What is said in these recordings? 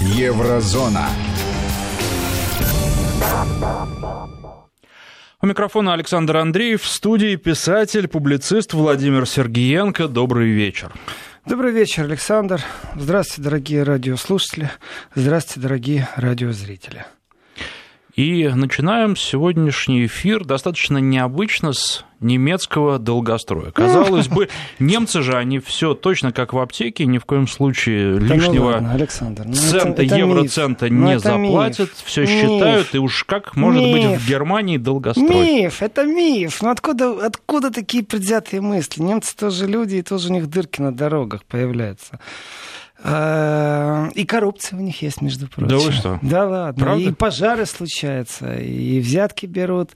Еврозона. У микрофона Александр Андреев, в студии писатель, публицист Владимир Сергиенко. Добрый вечер. Добрый вечер, Александр. Здравствуйте, дорогие радиослушатели. Здравствуйте, дорогие радиозрители. И начинаем сегодняшний эфир достаточно необычно с немецкого долгостроя. Казалось бы, немцы же, они все точно как в аптеке, ни в коем случае да лишнего ну ладно, Александр, ну цента, это, это евроцента миф. не ну заплатят, миф. все считают, и уж как может миф. быть в Германии долгострой. Миф, это миф. Ну откуда, откуда такие предвзятые мысли? Немцы тоже люди, и тоже у них дырки на дорогах появляются. А, и коррупция у них есть, между прочим. Да вы что? Да ладно. Правда? И пожары случаются, и взятки берут,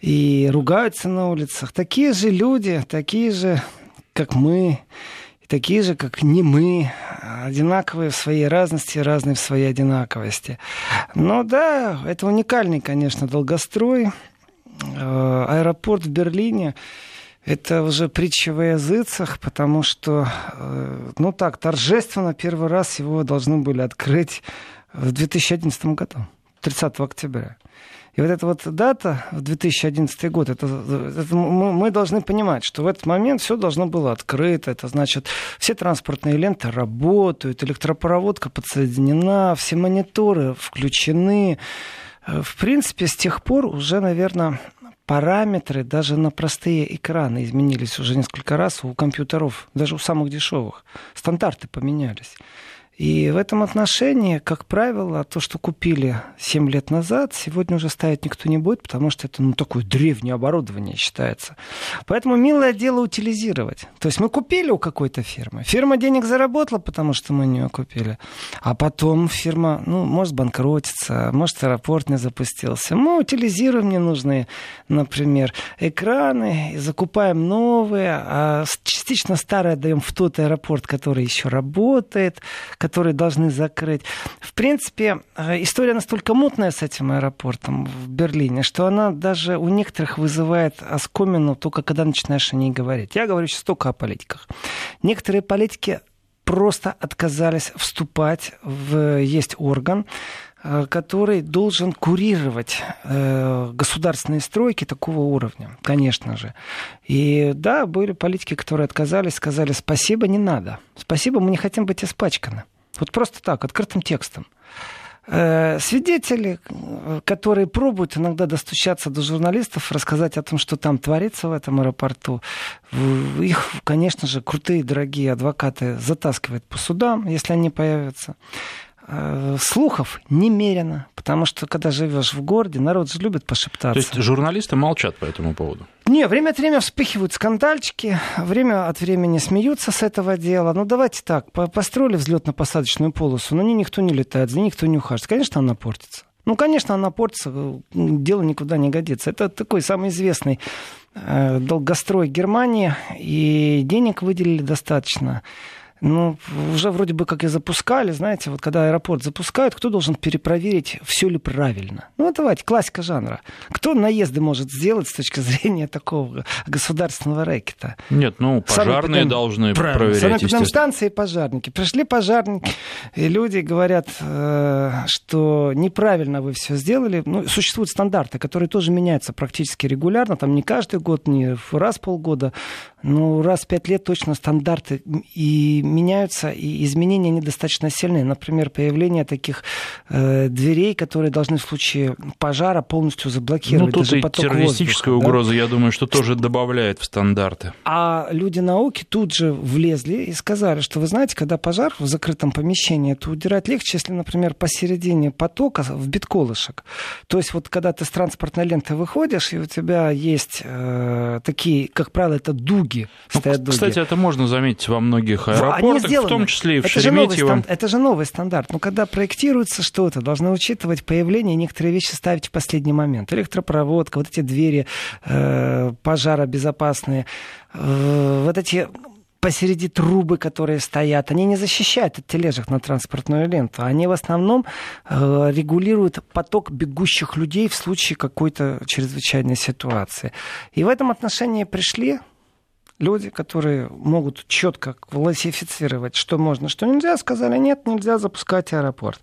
и ругаются на улицах. Такие же люди, такие же, как мы, такие же, как не мы, одинаковые в своей разности, разные в своей одинаковости. Но да, это уникальный, конечно, долгострой. Э, аэропорт в Берлине это уже притча во языцах, потому что, э, ну так, торжественно первый раз его должны были открыть в 2011 году, 30 октября. И вот эта вот дата, в 2011 год, это, это мы должны понимать, что в этот момент все должно было открыто. Это значит, все транспортные ленты работают, электропроводка подсоединена, все мониторы включены. Э, в принципе, с тех пор уже, наверное, параметры даже на простые экраны изменились уже несколько раз у компьютеров, даже у самых дешевых. Стандарты поменялись. И в этом отношении, как правило, то, что купили 7 лет назад, сегодня уже ставить никто не будет, потому что это ну, такое древнее оборудование считается. Поэтому милое дело утилизировать. То есть мы купили у какой-то фирмы. Фирма денег заработала, потому что мы у купили. А потом фирма, ну, может банкротиться, может аэропорт не запустился. Мы утилизируем ненужные, например, экраны, и закупаем новые, а частично старые отдаем в тот аэропорт, который еще работает, которые должны закрыть. В принципе, э, история настолько мутная с этим аэропортом в Берлине, что она даже у некоторых вызывает оскомину только когда начинаешь о ней говорить. Я говорю сейчас только о политиках. Некоторые политики просто отказались вступать в есть орган, э, который должен курировать э, государственные стройки такого уровня, конечно же. И да, были политики, которые отказались, сказали, спасибо, не надо. Спасибо, мы не хотим быть испачканы. Вот просто так, открытым текстом. Э, свидетели, которые пробуют иногда достучаться до журналистов, рассказать о том, что там творится в этом аэропорту, их, конечно же, крутые, дорогие адвокаты затаскивают по судам, если они появятся. Э, слухов немерено, потому что когда живешь в городе, народ же любит пошептаться. То есть журналисты молчат по этому поводу? Не, время от времени вспыхивают скандальчики, время от времени смеются с этого дела. Ну, давайте так, построили взлетно-посадочную полосу, но ни никто не летает, за ней никто не ухаживает. Конечно, она портится. Ну, конечно, она портится, э, дело никуда не годится. Это такой самый известный э, долгострой Германии, и денег выделили достаточно. Ну, уже вроде бы как и запускали, знаете, вот когда аэропорт запускают, кто должен перепроверить, все ли правильно? Ну, давайте, классика жанра. Кто наезды может сделать с точки зрения такого государственного рэкета? Нет, ну, пожарные Самый, должны правильно, проверять, Самые станции пожарники. Пришли пожарники, и люди говорят, э, что неправильно вы все сделали. Ну, существуют стандарты, которые тоже меняются практически регулярно, там не каждый год, не раз в полгода, но раз в пять лет точно стандарты и меняются, и изменения недостаточно сильные. Например, появление таких э, дверей, которые должны в случае пожара полностью заблокировать. Ну, тут даже и террористическая воздуха, угроза, да? я думаю, что тоже добавляет в стандарты. А люди науки тут же влезли и сказали, что вы знаете, когда пожар в закрытом помещении, то удирать легче, если, например, посередине потока в битколышек. То есть вот когда ты с транспортной ленты выходишь, и у тебя есть э, такие, как правило, это дуги. Ну, стоят дуги. Кстати, это можно заметить во многих аэропортах они сделаны. в том числе и в это Шереметьево. Же новый, это же новый стандарт. Но когда проектируется что-то, должны учитывать появление некоторые вещи ставить в последний момент. Электропроводка, вот эти двери э, пожаробезопасные, э, вот эти посреди трубы, которые стоят, они не защищают от тележек на транспортную ленту. Они в основном э, регулируют поток бегущих людей в случае какой-то чрезвычайной ситуации. И в этом отношении пришли люди, которые могут четко классифицировать, что можно, что нельзя, сказали, нет, нельзя запускать аэропорт.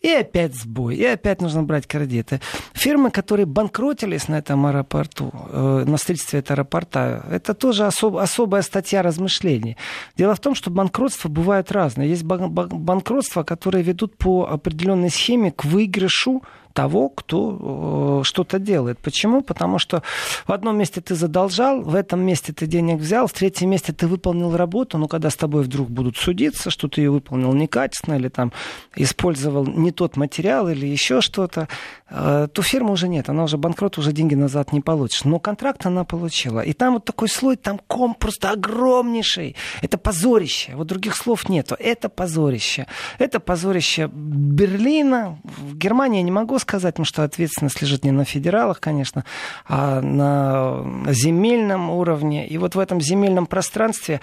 И опять сбой, и опять нужно брать кредиты. Фирмы, которые банкротились на этом аэропорту, э, на строительстве этого аэропорта, это тоже особ, особая статья размышлений. Дело в том, что банкротства бывают разные. Есть банкротства, которые ведут по определенной схеме к выигрышу того, кто э, что-то делает. Почему? Потому что в одном месте ты задолжал, в этом месте ты денег взял, в третьем месте ты выполнил работу, но когда с тобой вдруг будут судиться, что ты ее выполнил некачественно или там использовал не тот материал или еще что-то, э, то фирмы уже нет, она уже банкрот, уже деньги назад не получишь. Но контракт она получила. И там вот такой слой, там ком просто огромнейший. Это позорище. Вот других слов нету. Это позорище. Это позорище Берлина. В Германии я не могу сказать, потому что ответственность лежит не на федералах, конечно, а на земельном уровне. И вот в этом земельном пространстве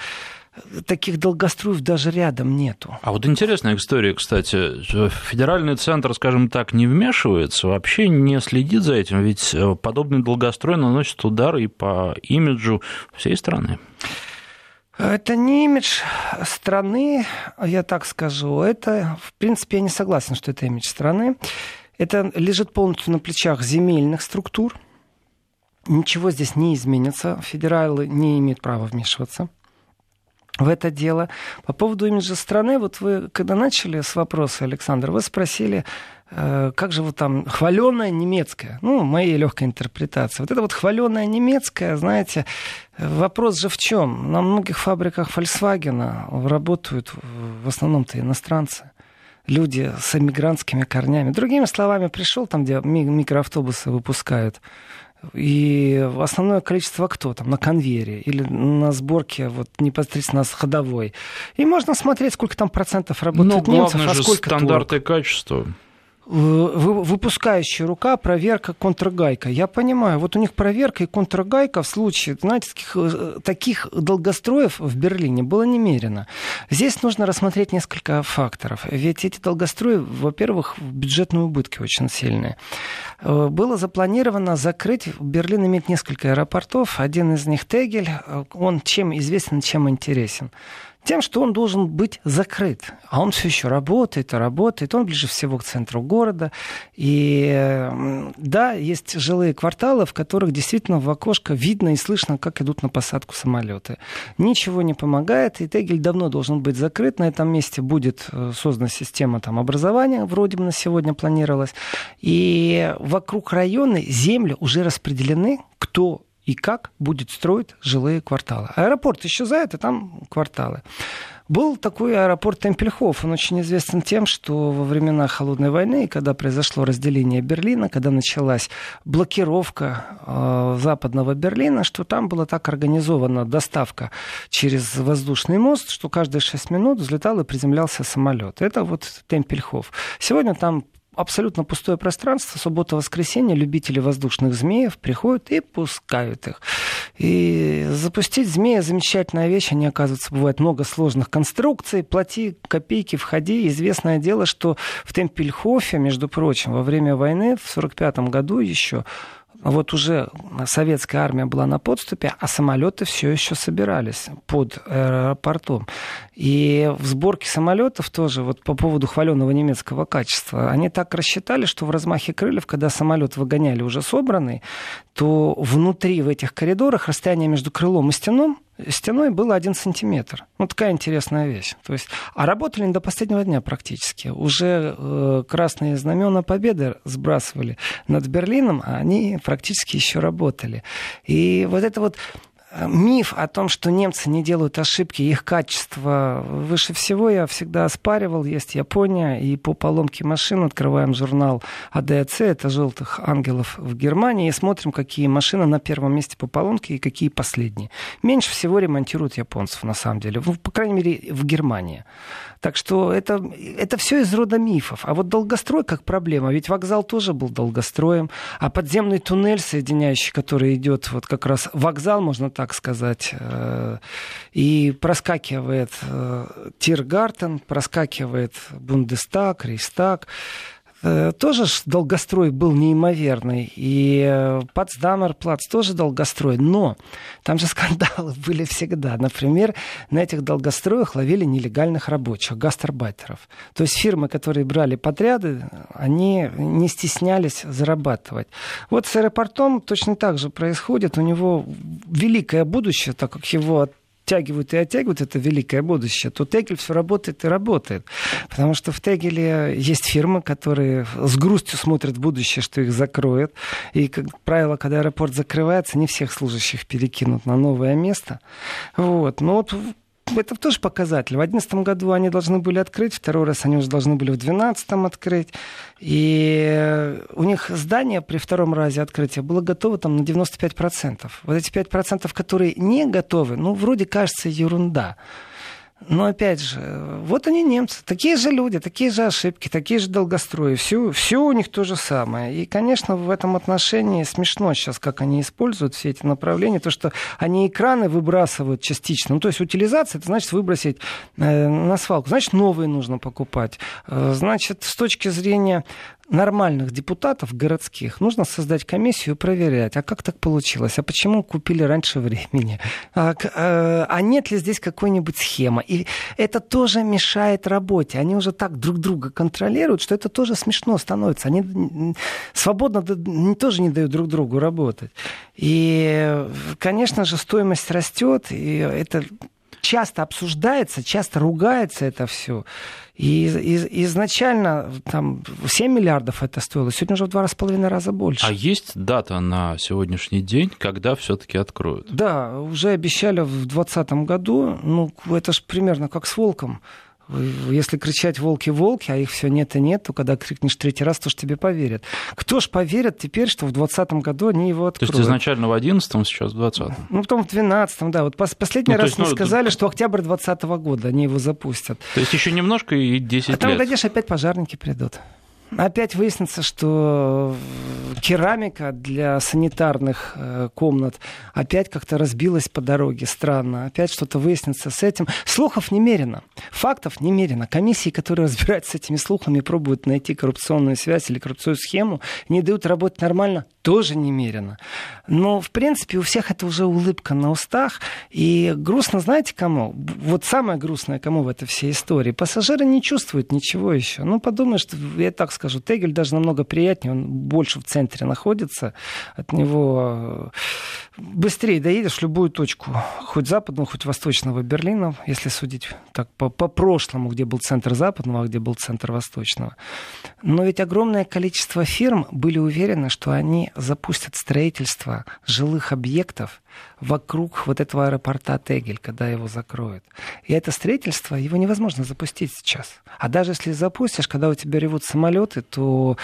таких долгостроев даже рядом нету. А вот интересная история, кстати. Федеральный центр, скажем так, не вмешивается, вообще не следит за этим, ведь э, подобный долгострой наносит удар и по имиджу всей страны. Это не имидж страны, я так скажу. Это, в принципе, я не согласен, что это имидж страны. Это лежит полностью на плечах земельных структур. Ничего здесь не изменится. Федералы не имеют права вмешиваться в это дело. По поводу имиджа страны, вот вы, когда начали с вопроса, Александр, вы спросили, э, как же вот там хваленая немецкая, ну, моей легкой интерпретации. Вот это вот хваленая немецкая, знаете, вопрос же в чем? На многих фабриках Volkswagen работают в основном-то иностранцы люди с эмигрантскими корнями. Другими словами, пришел там, где микроавтобусы выпускают, и основное количество кто там на конвейере или на сборке вот непосредственно с ходовой. И можно смотреть, сколько там процентов работает ну, немцев, а сколько стандарты турок. качества выпускающая рука, проверка, контргайка. Я понимаю, вот у них проверка и контргайка в случае, знаете, таких, э, таких долгостроев в Берлине было немерено. Здесь нужно рассмотреть несколько факторов. Ведь эти долгострои, во-первых, бюджетные убытки очень сильные. Э, было запланировано закрыть, Берлин имеет несколько аэропортов, один из них Тегель, э, он чем известен, чем интересен тем, что он должен быть закрыт. А он все еще работает работает. Он ближе всего к центру города. И да, есть жилые кварталы, в которых действительно в окошко видно и слышно, как идут на посадку самолеты. Ничего не помогает, и Тегель давно должен быть закрыт. На этом месте будет э, создана система там, образования, вроде бы на сегодня планировалась. И вокруг района земли уже распределены, кто и как будет строить жилые кварталы. Аэропорт исчезает, и там кварталы. Был такой аэропорт Темпельхоф. Он очень известен тем, что во времена Холодной войны, когда произошло разделение Берлина, когда началась блокировка э, западного Берлина, что там была так организована доставка через воздушный мост, что каждые 6 минут взлетал и приземлялся самолет. Это вот Темпельхоф. Сегодня там абсолютно пустое пространство, суббота-воскресенье, любители воздушных змеев приходят и пускают их. И запустить змея замечательная вещь, они, оказывается, бывает много сложных конструкций, плати копейки, входи. Известное дело, что в Темпельхофе, между прочим, во время войны в 1945 году еще вот уже советская армия была на подступе, а самолеты все еще собирались под аэропортом. И в сборке самолетов тоже, вот по поводу хваленого немецкого качества, они так рассчитали, что в размахе крыльев, когда самолет выгоняли уже собранный, то внутри в этих коридорах расстояние между крылом и стеном стеной было один сантиметр. Ну, такая интересная вещь. То есть, а работали до последнего дня практически. Уже э, красные знамена победы сбрасывали над Берлином, а они практически еще работали. И вот это вот миф о том, что немцы не делают ошибки, их качество выше всего я всегда оспаривал. Есть Япония, и по поломке машин открываем журнал АДАЦ, это «Желтых ангелов» в Германии, и смотрим, какие машины на первом месте по поломке и какие последние. Меньше всего ремонтируют японцев, на самом деле, ну, по крайней мере, в Германии. Так что это, это все из рода мифов. А вот долгострой как проблема, ведь вокзал тоже был долгостроем, а подземный туннель, соединяющий, который идет вот как раз вокзал, можно так сказать, э, и проскакивает э, Тиргартен, проскакивает Бундестаг, Рейстаг, тоже долгострой был неимоверный. И э, Потсдамер плац тоже долгострой. Но там же скандалы были всегда. Например, на этих долгостроях ловили нелегальных рабочих, гастарбайтеров. То есть фирмы, которые брали подряды, они не стеснялись зарабатывать. Вот с аэропортом точно так же происходит. У него великое будущее, так как его оттягивают и оттягивают это великое будущее, то Тегель все работает и работает. Потому что в Тегеле есть фирмы, которые с грустью смотрят в будущее, что их закроют. И, как правило, когда аэропорт закрывается, не всех служащих перекинут на новое место. Вот. Но вот это тоже показатель. В 2011 году они должны были открыть, второй раз они уже должны были в 2012 открыть. И у них здание при втором разе открытия было готово там на 95%. Вот эти 5%, которые не готовы, ну, вроде кажется ерунда. Но опять же, вот они немцы, такие же люди, такие же ошибки, такие же долгострои, все, все у них то же самое. И, конечно, в этом отношении смешно сейчас, как они используют все эти направления, то, что они экраны выбрасывают частично. Ну, то есть утилизация, это значит выбросить э, на свалку, значит новые нужно покупать. Э, значит, с точки зрения нормальных депутатов городских нужно создать комиссию и проверять, а как так получилось, а почему купили раньше времени, а, а, а нет ли здесь какой-нибудь схемы. И это тоже мешает работе. Они уже так друг друга контролируют, что это тоже смешно становится. Они свободно тоже не дают друг другу работать. И, конечно же, стоимость растет, и это часто обсуждается, часто ругается это все. И, и изначально там 7 миллиардов это стоило, сегодня уже в два с половиной раза больше. А есть дата на сегодняшний день, когда все-таки откроют? Да, уже обещали в 2020 году. Ну, это же примерно как с волком. Если кричать «волки-волки», а их все нет и нет, то когда крикнешь третий раз, то ж тебе поверят. Кто ж поверит теперь, что в 2020 году они его откроют? То есть изначально в 2011, сейчас в 2020? Ну, потом в 2012, да. Вот последний ну, раз есть, мы ну, сказали, это... что октябрь 2020 года они его запустят. То есть еще немножко и 10 а лет. А там, глядишь, опять пожарники придут опять выяснится, что керамика для санитарных э, комнат опять как-то разбилась по дороге. Странно. Опять что-то выяснится с этим. Слухов немерено. Фактов немерено. Комиссии, которые разбираются с этими слухами, пробуют найти коррупционную связь или коррупционную схему, не дают работать нормально, тоже немерено. Но, в принципе, у всех это уже улыбка на устах. И грустно, знаете, кому? Вот самое грустное кому в этой всей истории. Пассажиры не чувствуют ничего еще. Ну, подумаешь, я так скажу, Тегель даже намного приятнее, он больше в центре находится, от него э, быстрее доедешь в любую точку, хоть западного, хоть восточного Берлина, если судить так по, по прошлому, где был центр западного, а где был центр восточного. Но ведь огромное количество фирм были уверены, что они запустят строительство жилых объектов вокруг вот этого аэропорта Тегель, когда его закроют. И это строительство, его невозможно запустить сейчас. А даже если запустишь, когда у тебя ревут самолеты, то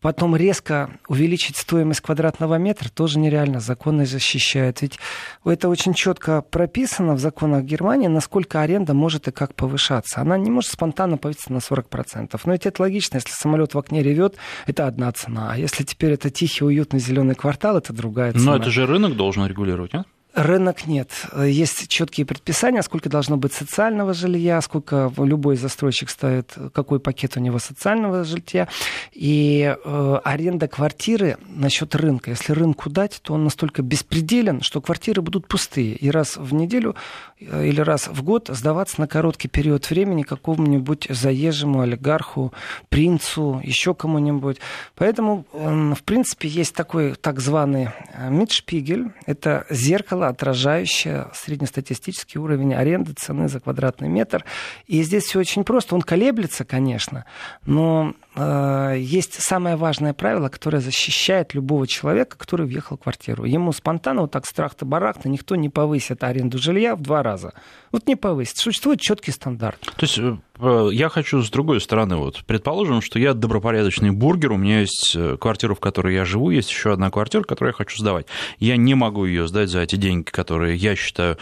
потом резко увеличить стоимость квадратного метра тоже нереально. Законы защищают. Ведь это очень четко прописано в законах Германии, насколько аренда может и как повышаться. Она не может спонтанно повыситься на 40%. Но ведь это логично. Если самолет в окне ревет, это одна цена. А если теперь это тихий, уютный зеленый квартал, это другая цена. Но это же рынок должен регулировать, нет? Рынок нет. Есть четкие предписания, сколько должно быть социального жилья, сколько любой застройщик ставит, какой пакет у него социального жилья. И э, аренда квартиры насчет рынка. Если рынку дать, то он настолько беспределен, что квартиры будут пустые. И раз в неделю э, или раз в год сдаваться на короткий период времени какому-нибудь заезжему олигарху, принцу, еще кому-нибудь. Поэтому, э, в принципе, есть такой так званый э, Мидшпигель. Это зеркало зеркало, отражающее среднестатистический уровень аренды цены за квадратный метр. И здесь все очень просто. Он колеблется, конечно, но есть самое важное правило, которое защищает любого человека, который въехал в квартиру. Ему спонтанно, вот так страхта-барахта, никто не повысит аренду жилья в два раза. Вот не повысит. Существует четкий стандарт. То есть э, я хочу с другой стороны, вот, предположим, что я добропорядочный бургер, у меня есть э, квартира, в которой я живу, есть еще одна квартира, которую я хочу сдавать. Я не могу ее сдать за эти деньги, которые я считаю э,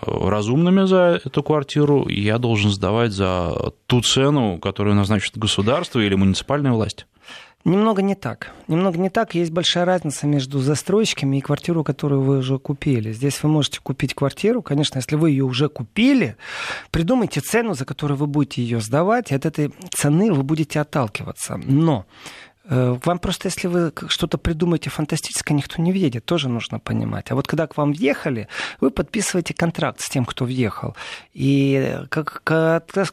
разумными за эту квартиру, я должен сдавать за ту цену, которую назначит государство или муниципальная власть. Немного не так. Немного не так. Есть большая разница между застройщиками и квартиру, которую вы уже купили. Здесь вы можете купить квартиру. Конечно, если вы ее уже купили, придумайте цену, за которую вы будете ее сдавать, и от этой цены вы будете отталкиваться. Но вам просто, если вы что-то придумаете фантастическое, никто не въедет, тоже нужно понимать. А вот когда к вам въехали, вы подписываете контракт с тем, кто въехал. И как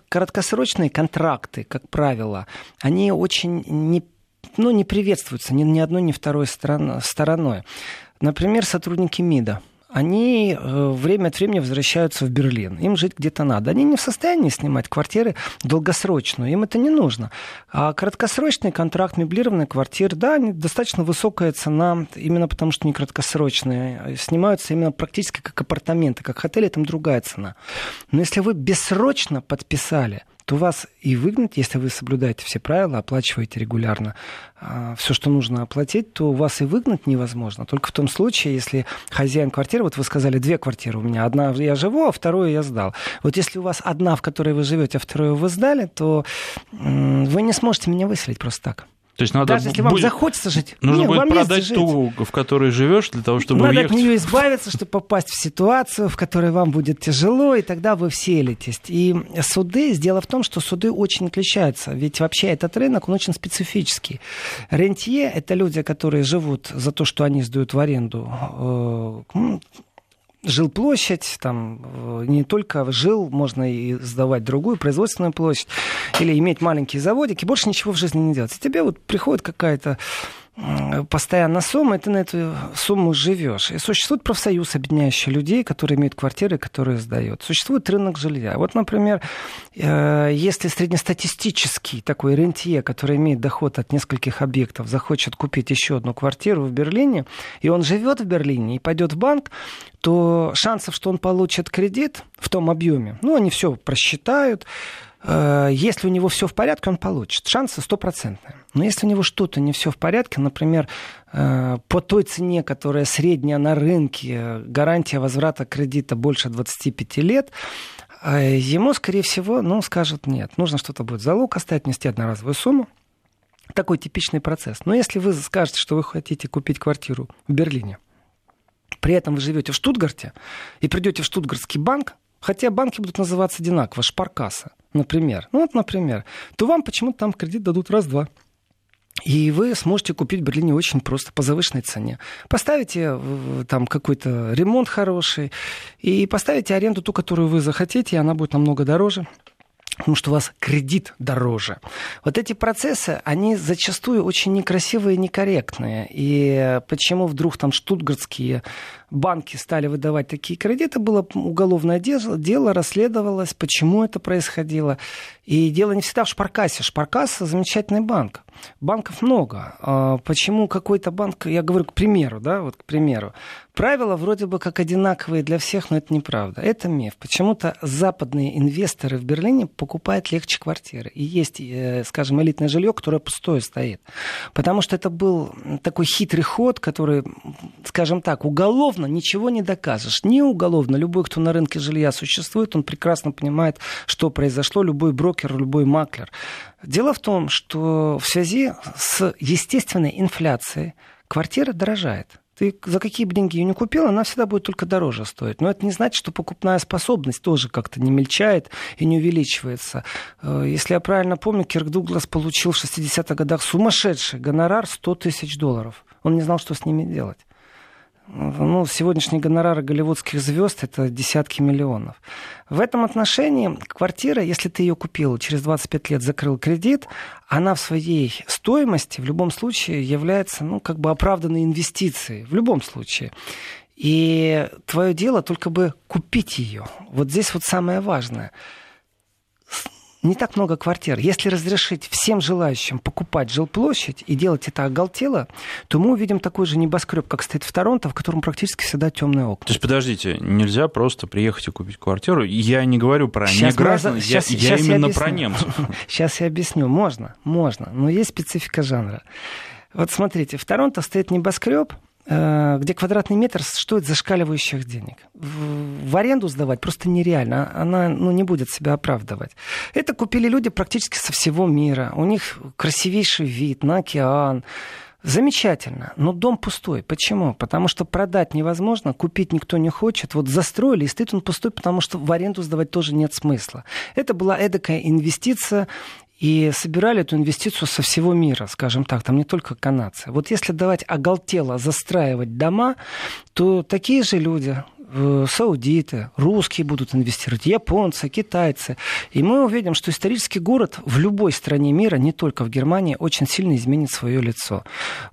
короткосрочные контракты, как правило, они очень не ну, не приветствуются ни, ни одной, ни второй сторон, стороной. Например, сотрудники МИДа они э, время от времени возвращаются в Берлин. Им жить где-то надо. Они не в состоянии снимать квартиры долгосрочную. Им это не нужно. А краткосрочный контракт, меблированная квартира, да, достаточно высокая цена, именно потому что не краткосрочные. Снимаются именно практически как апартаменты, как отели, там другая цена. Но если вы бессрочно подписали, то вас и выгнать, если вы соблюдаете все правила, оплачиваете регулярно а, все, что нужно оплатить, то вас и выгнать невозможно. Только в том случае, если хозяин квартиры, вот вы сказали, две квартиры у меня, одна я живу, а вторую я сдал. Вот если у вас одна, в которой вы живете, а вторую вы сдали, то вы не сможете меня выселить просто так. То есть надо Даже если вам будет, захочется жить. Нужно нет, будет продать ту, в которой живешь, для того, чтобы надо уехать. от нее избавиться, чтобы попасть в ситуацию, в которой вам будет тяжело, и тогда вы вселитесь. И суды, дело в том, что суды очень отличаются. Ведь вообще этот рынок, он очень специфический. Рентье – это люди, которые живут за то, что они сдают в аренду э, жилплощадь, там э, не только жил, можно и сдавать другую производственную площадь, или иметь маленькие заводики, больше ничего в жизни не делать. И тебе вот приходит какая-то постоянно сумма, и ты на эту сумму живешь. И существует профсоюз, объединяющий людей, которые имеют квартиры, которые сдают. Существует рынок жилья. Вот, например, э, если среднестатистический такой рентье, который имеет доход от нескольких объектов, захочет купить еще одну квартиру в Берлине, и он живет в Берлине и пойдет в банк, то шансов, что он получит кредит в том объеме, ну, они все просчитают, Э, если у него все в порядке, он получит. Шансы стопроцентные. Но если у него что-то не все в порядке, например, э, по той цене, которая средняя на рынке, гарантия возврата кредита больше 25 лет, э, ему, скорее всего, ну, скажут нет. Нужно что-то будет залог оставить, нести одноразовую сумму. Такой типичный процесс. Но если вы скажете, что вы хотите купить квартиру в Берлине, при этом вы живете в Штутгарте и придете в Штутгартский банк, хотя банки будут называться одинаково, шпаркаса, например, ну вот, например, то вам почему-то там кредит дадут раз-два. И вы сможете купить в Берлине очень просто по завышенной цене. Поставите там какой-то ремонт хороший и поставите аренду ту, которую вы захотите, и она будет намного дороже потому что у вас кредит дороже. Вот эти процессы, они зачастую очень некрасивые и некорректные. И почему вдруг там штутгартские банки стали выдавать такие кредиты, было уголовное дело, дело расследовалось, почему это происходило. И дело не всегда в Шпаркасе. Шпаркас – замечательный банк. Банков много. А почему какой-то банк, я говорю к примеру, да, вот к примеру, правила вроде бы как одинаковые для всех, но это неправда. Это миф. Почему-то западные инвесторы в Берлине покупают легче квартиры. И есть, э, скажем, элитное жилье, которое пустое стоит. Потому что это был такой хитрый ход, который, скажем так, уголовно ничего не докажешь. Не уголовно. Любой, кто на рынке жилья существует, он прекрасно понимает, что произошло. Любой брокер, любой маклер. Дело в том, что в связи с естественной инфляцией квартира дорожает. Ты за какие бы деньги ее не купил, она всегда будет только дороже стоить. Но это не значит, что покупная способность тоже как-то не мельчает и не увеличивается. Э, если я правильно помню, Кирк Дуглас получил в 60-х годах сумасшедший гонорар 100 тысяч долларов. Он не знал, что с ними делать. Ну, сегодняшние гонорары голливудских звезд это десятки миллионов. В этом отношении квартира, если ты ее купил, через 25 лет закрыл кредит, она в своей стоимости в любом случае является, ну, как бы оправданной инвестицией. В любом случае. И твое дело только бы купить ее. Вот здесь вот самое важное не так много квартир. Если разрешить всем желающим покупать жилплощадь и делать это оголтело, то мы увидим такой же небоскреб, как стоит в Торонто, в котором практически всегда темные окна. То есть, подождите, нельзя просто приехать и купить квартиру? Я не говорю про сейчас неграждан, я, сейчас, я сейчас именно я про немцев. Сейчас я объясню. Можно, можно, но есть специфика жанра. Вот смотрите, в Торонто стоит небоскреб, где квадратный метр стоит зашкаливающих денег. В аренду сдавать просто нереально. А она ну, не будет себя оправдывать. Это купили люди практически со всего мира. У них красивейший вид на океан. Замечательно, но дом пустой. Почему? Потому что продать невозможно, купить никто не хочет. Вот застроили, и стоит он пустой, потому что в аренду сдавать тоже нет смысла. Это была эдакая инвестиция, и собирали эту инвестицию со всего мира, скажем так, там не только канадцы. Вот если давать оголтело застраивать дома, то такие же люди, саудиты, русские будут инвестировать, японцы, китайцы. И мы увидим, что исторический город в любой стране мира, не только в Германии, очень сильно изменит свое лицо.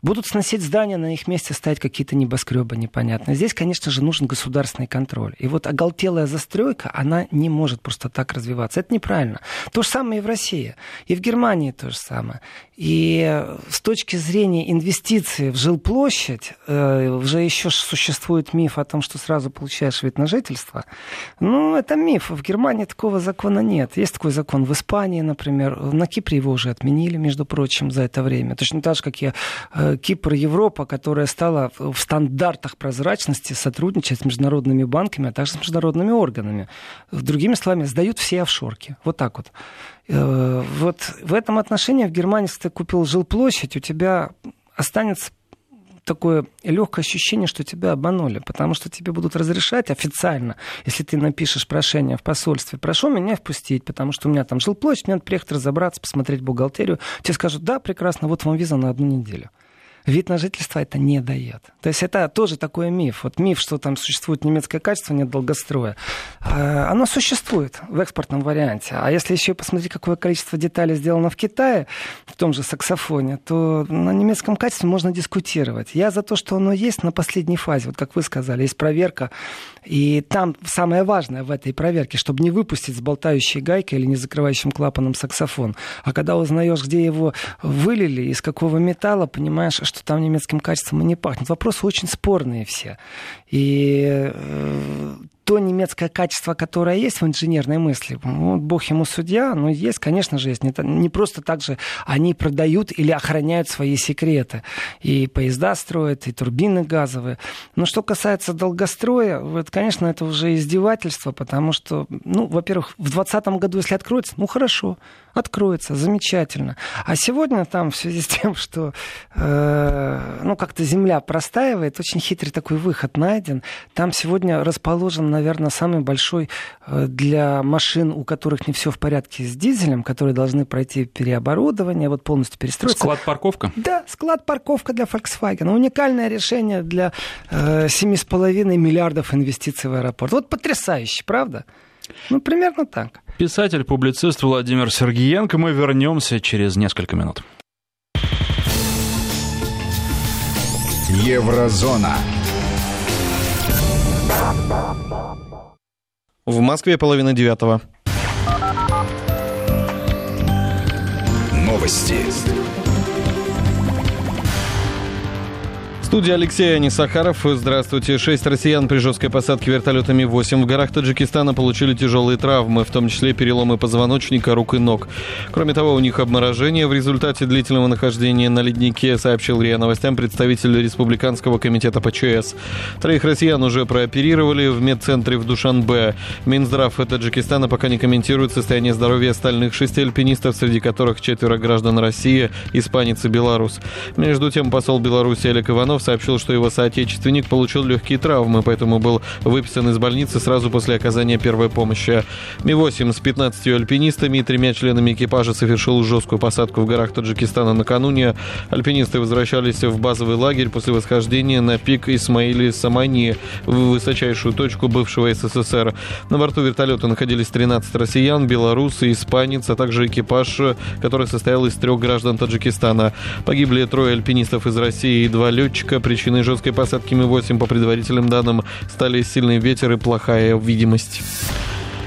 Будут сносить здания, на их месте ставить какие-то небоскребы непонятные. Здесь, конечно же, нужен государственный контроль. И вот оголтелая застройка, она не может просто так развиваться. Это неправильно. То же самое и в России. И в Германии то же самое. И с точки зрения инвестиций в жилплощадь, э, уже еще существует миф о том, что сразу получаешь вид на жительство. Ну, это миф. В Германии такого закона нет. Есть такой закон в Испании, например. На Кипре его уже отменили, между прочим, за это время. Точно так же, как и э, Кипр, Европа, которая стала в стандартах прозрачности сотрудничать с международными банками, а также с международными органами. Другими словами, сдают все офшорки. Вот так вот. Э, вот в этом отношении в Германии, если ты купил жилплощадь, у тебя останется такое легкое ощущение, что тебя обманули, потому что тебе будут разрешать официально, если ты напишешь прошение в посольстве, прошу меня впустить, потому что у меня там жилплощадь, мне надо приехать разобраться, посмотреть бухгалтерию. Тебе скажут, да, прекрасно, вот вам виза на одну неделю вид на жительство это не дает. То есть это тоже такой миф. Вот миф, что там существует немецкое качество, нет долгостроя. А, оно существует в экспортном варианте. А если еще посмотреть, какое количество деталей сделано в Китае, в том же саксофоне, то на немецком качестве можно дискутировать. Я за то, что оно есть на последней фазе. Вот как вы сказали, есть проверка. И там самое важное в этой проверке, чтобы не выпустить с болтающей гайкой или не закрывающим клапаном саксофон. А когда узнаешь, где его вылили, из какого металла, понимаешь, что там немецким качеством и не пахнет. Вопросы очень спорные все. И э, то немецкое качество, которое есть в инженерной мысли, ну, бог ему судья, но есть, конечно же, есть. Не, не просто так же они продают или охраняют свои секреты. И поезда строят, и турбины газовые. Но что касается долгостроя, вот, конечно, это уже издевательство, потому что, ну, во-первых, в 2020 году, если откроется, ну, хорошо, откроется, замечательно. А сегодня там в связи с тем, что, э, ну, как-то земля простаивает, очень хитрый такой выход найден. Там сегодня расположен наверное, самый большой э, для машин, у которых не все в порядке с дизелем, которые должны пройти переоборудование, вот полностью перестроиться. Склад-парковка? Да, склад-парковка для Volkswagen. Уникальное решение для э, 7,5 миллиардов инвестиций в аэропорт. Вот потрясающе, правда? Ну, примерно так. Писатель-публицист Владимир Сергеенко. Мы вернемся через несколько минут. Еврозона. В Москве половина девятого. Новости. Студия Алексея Несахаров. Здравствуйте. Шесть россиян при жесткой посадке вертолетами 8 в горах Таджикистана получили тяжелые травмы, в том числе переломы позвоночника, рук и ног. Кроме того, у них обморожение в результате длительного нахождения на леднике, сообщил РИА Новостям представитель Республиканского комитета ПЧС. Троих россиян уже прооперировали в медцентре в Душанбе. Минздрав Таджикистана пока не комментирует состояние здоровья остальных шести альпинистов, среди которых четверо граждан России, испанец и белорус. Между тем, посол Беларуси Олег Иванов сообщил, что его соотечественник получил легкие травмы, поэтому был выписан из больницы сразу после оказания первой помощи. Ми-8 с 15 альпинистами и тремя членами экипажа совершил жесткую посадку в горах Таджикистана накануне. Альпинисты возвращались в базовый лагерь после восхождения на пик Исмаили Самани, в высочайшую точку бывшего СССР. На борту вертолета находились 13 россиян, белорусы, испанец, а также экипаж, который состоял из трех граждан Таджикистана. Погибли трое альпинистов из России и два летчика летчика. Причиной жесткой посадки Ми-8, по предварительным данным, стали сильный ветер и плохая видимость.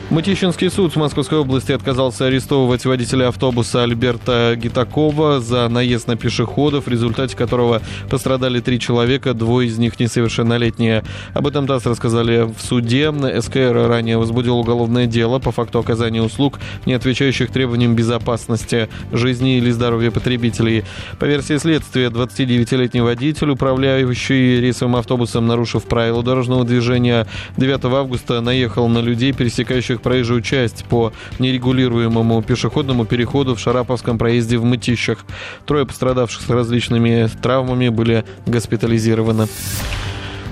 Мытищинский суд в Московской области отказался арестовывать водителя автобуса Альберта Гитакова за наезд на пешеходов, в результате которого пострадали три человека, двое из них несовершеннолетние. Об этом ТАСС рассказали в суде. СКР ранее возбудил уголовное дело по факту оказания услуг, не отвечающих требованиям безопасности жизни или здоровья потребителей. По версии следствия, 29-летний водитель, управляющий рейсовым автобусом, нарушив правила дорожного движения, 9 августа наехал на людей, пересекающих пересекающих проезжую часть по нерегулируемому пешеходному переходу в Шараповском проезде в Мытищах. Трое пострадавших с различными травмами были госпитализированы.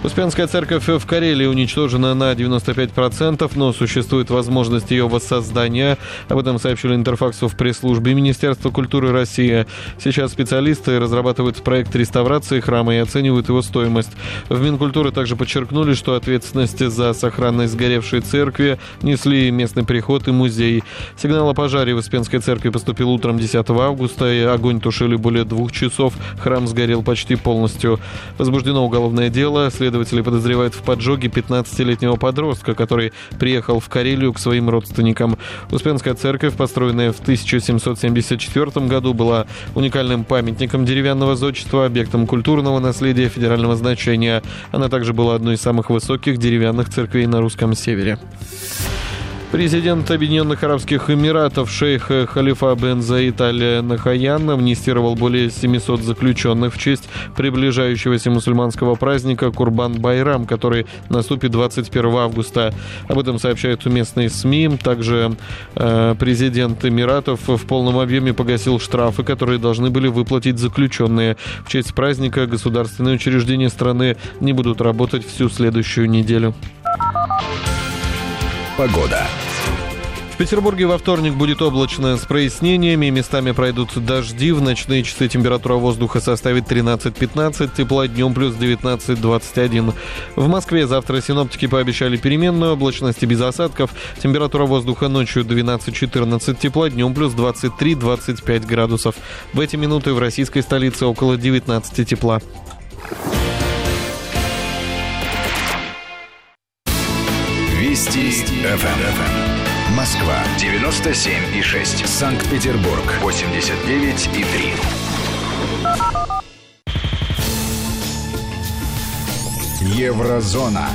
Успенская церковь в Карелии уничтожена на 95%, но существует возможность ее воссоздания. Об этом сообщили Интерфаксу в пресс-службе Министерства культуры России. Сейчас специалисты разрабатывают проект реставрации храма и оценивают его стоимость. В Минкультуры также подчеркнули, что ответственность за сохранность сгоревшей церкви несли местный приход и музей. Сигнал о пожаре в Успенской церкви поступил утром 10 августа, и огонь тушили более двух часов. Храм сгорел почти полностью. Возбуждено уголовное дело. Следователи подозревают в поджоге 15-летнего подростка, который приехал в Карелию к своим родственникам. Успенская церковь, построенная в 1774 году, была уникальным памятником деревянного зодчества, объектом культурного наследия федерального значения. Она также была одной из самых высоких деревянных церквей на русском севере. Президент Объединенных Арабских Эмиратов шейх Халифа бен Заид Нахаян амнистировал более 700 заключенных в честь приближающегося мусульманского праздника Курбан Байрам, который наступит 21 августа. Об этом сообщают местные СМИ. Также э, президент Эмиратов в полном объеме погасил штрафы, которые должны были выплатить заключенные. В честь праздника государственные учреждения страны не будут работать всю следующую неделю. Погода. В Петербурге во вторник будет облачно с прояснениями, местами пройдут дожди, в ночные часы температура воздуха составит 13-15, тепла днем плюс 19-21. В Москве завтра синоптики пообещали переменную облачность и без осадков, температура воздуха ночью 12-14, тепла днем плюс 23-25 градусов. В эти минуты в российской столице около 19 тепла. Вести, Вести. ФМ. Москва 97 и 6. Санкт-Петербург 89 и 3. Еврозона.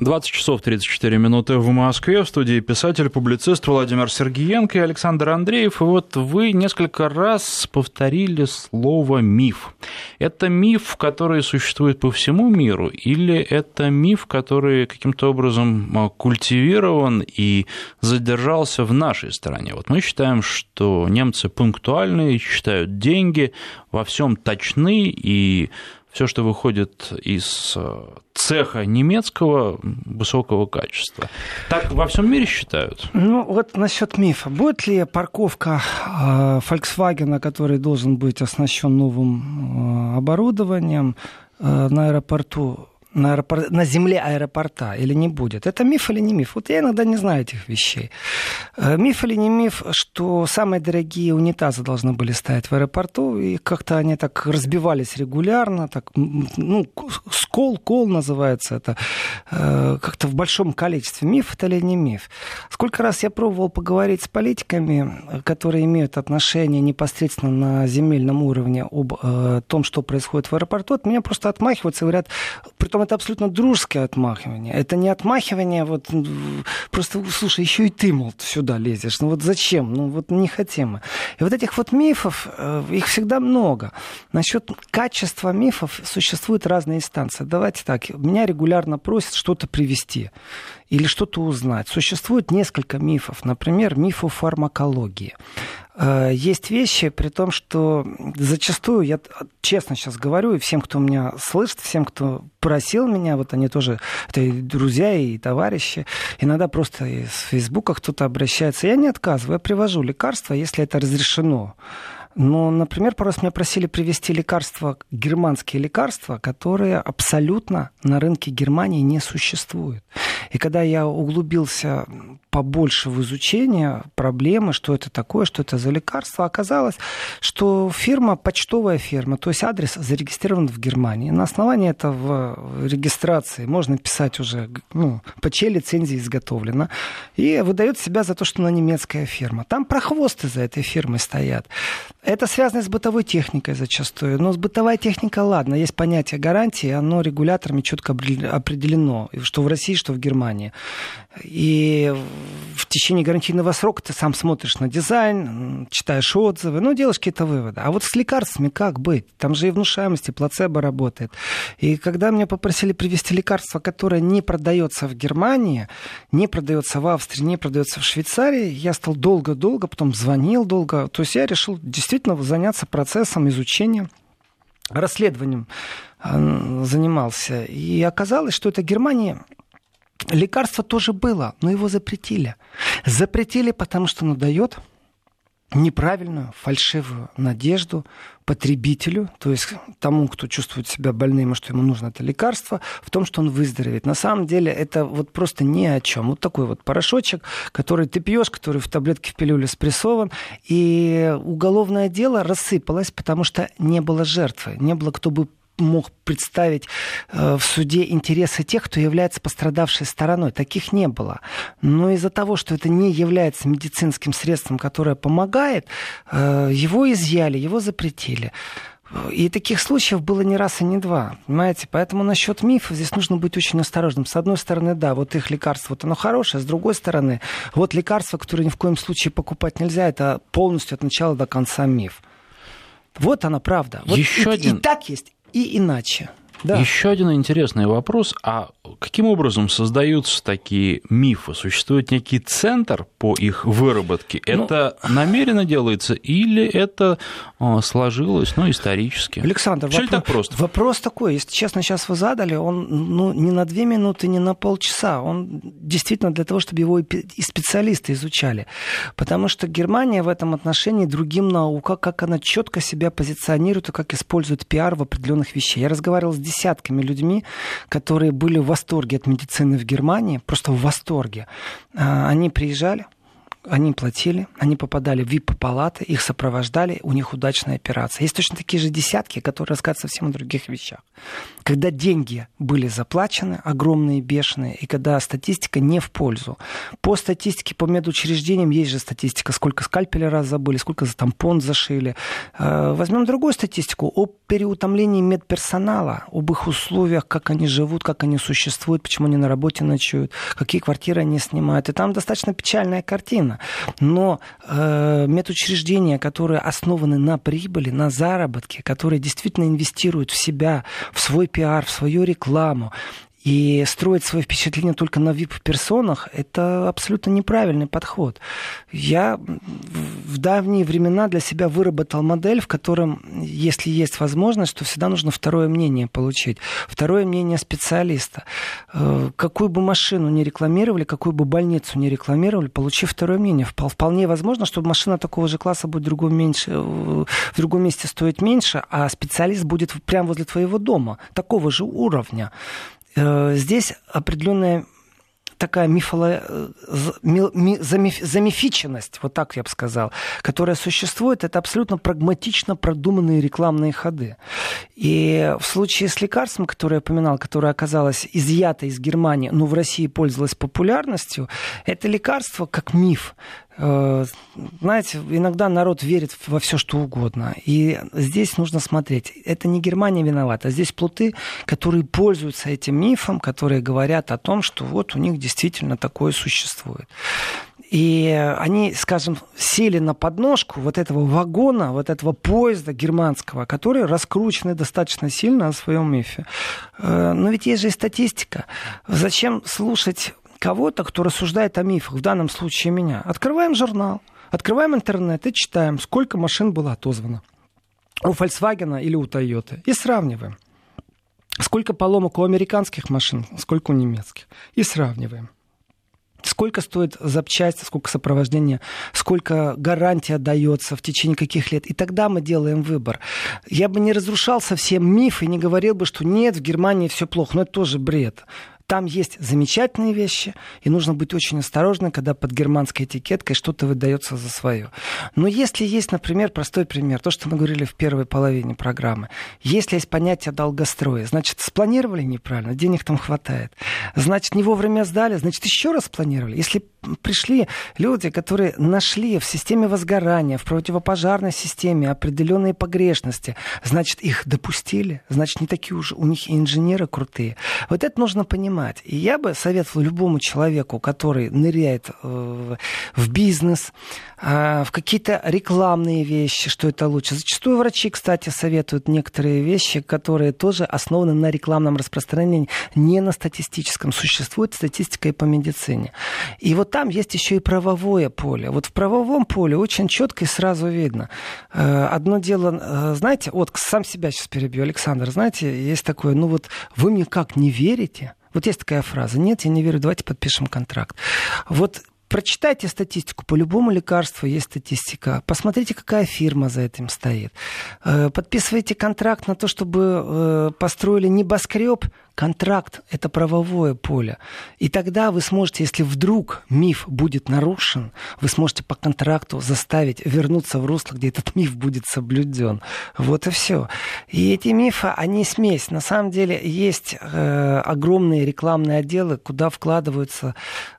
20 часов 34 минуты в Москве. В студии писатель-публицист Владимир Сергеенко и Александр Андреев. И вот вы несколько раз повторили слово «миф». Это миф, который существует по всему миру, или это миф, который каким-то образом а, культивирован и задержался в нашей стране? Вот мы считаем, что немцы пунктуальные, считают деньги, во всем точны и все, что выходит из э, цеха немецкого высокого качества. Так во всем мире считают? Ну, вот насчет мифа. Будет ли парковка э, Volkswagen, который должен быть оснащен новым э, оборудованием на аэропорту, на, аэропорт, на земле аэропорта или не будет. Это миф или не миф? Вот я иногда не знаю этих вещей. Э, миф или не миф, что самые дорогие унитазы должны были стоять в аэропорту, и как-то они так разбивались регулярно, так, ну, скол, кол называется это, э, как-то в большом количестве. Миф это или не миф? Сколько раз я пробовал поговорить с политиками, которые имеют отношение непосредственно на земельном уровне об э, том, что происходит в аэропорту, от меня просто отмахиваются и говорят, при том это абсолютно дружеское отмахивание. Это не отмахивание, вот просто, слушай, еще и ты, мол, сюда лезешь. Ну вот зачем? Ну вот не хотим. И вот этих вот мифов, э, их всегда много. Насчет качества мифов существуют разные инстанции. Давайте так, меня регулярно просят что-то привести или что-то узнать. Существует несколько мифов. Например, миф о фармакологии. Э, есть вещи, при том, что зачастую, я честно сейчас говорю, и всем, кто меня слышит, всем, кто просил меня, вот они тоже, это и друзья, и товарищи, иногда просто из Фейсбука кто-то обращается, я не отказываю, я привожу лекарства, если это разрешено Но, например, пару раз меня просили привезти лекарства, германские лекарства, которые абсолютно на рынке Германии не существуют. И когда я углубился побольше в изучение проблемы, что это такое, что это за лекарство, оказалось, что фирма, почтовая фирма, то есть адрес зарегистрирован в Германии. На основании этого регистрации можно писать уже, ну, по чьей лицензии изготовлено, и выдает себя за то, что она немецкая фирма. Там прохвосты за этой фирмой стоят. Это связано с бытовой техникой зачастую. Но с бытовой техникой, ладно, есть понятие гарантии, оно регуляторами четко определено, что в России, что в Германии. И в течение гарантийного срока ты сам смотришь на дизайн, читаешь отзывы, ну, делаешь какие-то выводы. А вот с лекарствами как быть? Там же и внушаемость, и плацебо работает. И когда меня попросили привезти лекарство, которое не продается в Германии, не продается в Австрии, не продается в Швейцарии, я стал долго-долго, потом звонил долго. То есть я решил действительно заняться процессом изучения расследованием э, занимался. И оказалось, что это Германия Лекарство тоже было, но его запретили. Запретили, потому что оно дает неправильную, фальшивую надежду потребителю, то есть тому, кто чувствует себя больным, и что ему нужно это лекарство, в том, что он выздоровеет. На самом деле это вот просто ни о чем. Вот такой вот порошочек, который ты пьешь, который в таблетке в пилюле спрессован, и уголовное дело рассыпалось, потому что не было жертвы, не было кто бы мог представить э, в суде интересы тех, кто является пострадавшей стороной. Таких не было. Но из-за того, что это не является медицинским средством, которое помогает, э, его изъяли, его запретили. И таких случаев было не раз и не два. Понимаете? Поэтому насчет мифов здесь нужно быть очень осторожным. С одной стороны, да, вот их лекарство, вот оно хорошее. С другой стороны, вот лекарство, которое ни в коем случае покупать нельзя, это полностью от начала до конца миф. Вот она правда. Вот Еще и, один... и так есть, и иначе. Да. Еще один интересный вопрос. А каким образом создаются такие мифы? Существует некий центр по их выработке? Ну, это намеренно делается или это а, сложилось ну, исторически? Александр, Все вопрос, так просто? вопрос такой. Если честно, сейчас вы задали, он ну, не на две минуты, не на полчаса. Он действительно для того, чтобы его и специалисты изучали. Потому что Германия в этом отношении другим наука, как она четко себя позиционирует и как использует пиар в определенных вещах. Я разговаривал с десятками людьми, которые были в восторге от медицины в Германии, просто в восторге. А, они приезжали, они платили, они попадали в VIP-палаты, их сопровождали, у них удачная операция. Есть точно такие же десятки, которые рассказывают совсем о других вещах. Когда деньги были заплачены, огромные, бешеные, и когда статистика не в пользу. По статистике, по медучреждениям есть же статистика, сколько скальпеля раз забыли, сколько за тампон зашили. Э, возьмем другую статистику о переутомлении медперсонала, об их условиях, как они живут, как они существуют, почему они на работе ночуют, какие квартиры они снимают. И там достаточно печальная картина. Но э, медучреждения, которые основаны на прибыли, на заработке, которые действительно инвестируют в себя, в свой пиар, в свою рекламу, и строить свое впечатление только на VIP-персонах – это абсолютно неправильный подход. Я в давние времена для себя выработал модель, в котором, если есть возможность, то всегда нужно второе мнение получить. Второе мнение специалиста. Э, какую бы машину не рекламировали, какую бы больницу не рекламировали, получи второе мнение. Вполне возможно, что машина такого же класса будет в другом, меньше, э, в другом месте стоить меньше, а специалист будет прямо возле твоего дома, такого же уровня. Э, здесь определенная такая мифоло... Э, замифиченность, вот так я бы сказал, которая существует, это абсолютно прагматично продуманные рекламные ходы. И в случае с лекарством, которое я упоминал, которое оказалось изъято из Германии, но в России пользовалось популярностью, это лекарство как миф. Э, знаете, иногда народ верит во все, что угодно. И здесь нужно смотреть. Это не Германия виновата. Здесь плуты, которые пользуются этим мифом, которые говорят о том, что вот у них действительно такое существует. И они, скажем, сели на подножку вот этого вагона, вот этого поезда германского, который раскручены достаточно сильно о своем мифе. Э, но ведь есть же и статистика. Зачем слушать кого-то, кто рассуждает о мифах, в данном случае меня. Открываем журнал, открываем интернет и читаем, сколько машин было отозвано у Volkswagen или у Toyota, и сравниваем. Сколько поломок у американских машин, сколько у немецких. И сравниваем. сколько стоит запчасти, сколько сопровождения, сколько гарантия дается, в течение каких лет. И тогда мы делаем выбор. Я бы не разрушал совсем миф и не говорил бы, что нет, в Германии все плохо. Но это тоже бред. Там есть замечательные вещи, и нужно быть очень осторожным, когда под германской этикеткой что-то выдается за свое. Но если есть, например, простой пример, то, что мы говорили в первой половине программы, если есть понятие долгостроя, значит, спланировали неправильно, денег там хватает, значит, не вовремя сдали, значит, еще раз спланировали. Если пришли люди, которые нашли в системе возгорания, в противопожарной системе определенные погрешности, значит, их допустили, значит, не такие уже у них инженеры крутые. Вот это нужно понимать понимать. И я бы советовал любому человеку, который ныряет э, в бизнес, э, в какие-то рекламные вещи, что это лучше. Зачастую врачи, кстати, советуют некоторые вещи, которые тоже основаны на рекламном распространении, не на статистическом. Существует статистика и по медицине. И вот там есть еще и правовое поле. Вот в правовом поле очень четко и сразу видно. Э, одно дело, знаете, вот сам себя сейчас перебью, Александр, знаете, есть такое, ну вот вы мне как не верите, вот есть такая фраза. Нет, я не верю, давайте подпишем контракт. Вот Прочитайте статистику. По любому лекарству есть статистика. Посмотрите, какая фирма за этим стоит. Э, подписывайте контракт на то, чтобы э, построили небоскреб. Контракт – это правовое поле. И тогда вы сможете, если вдруг миф будет нарушен, вы сможете по контракту заставить вернуться в русло, где этот миф будет соблюден. Вот и все. И эти мифы, они смесь. На самом деле есть э, огромные рекламные отделы, куда вкладываются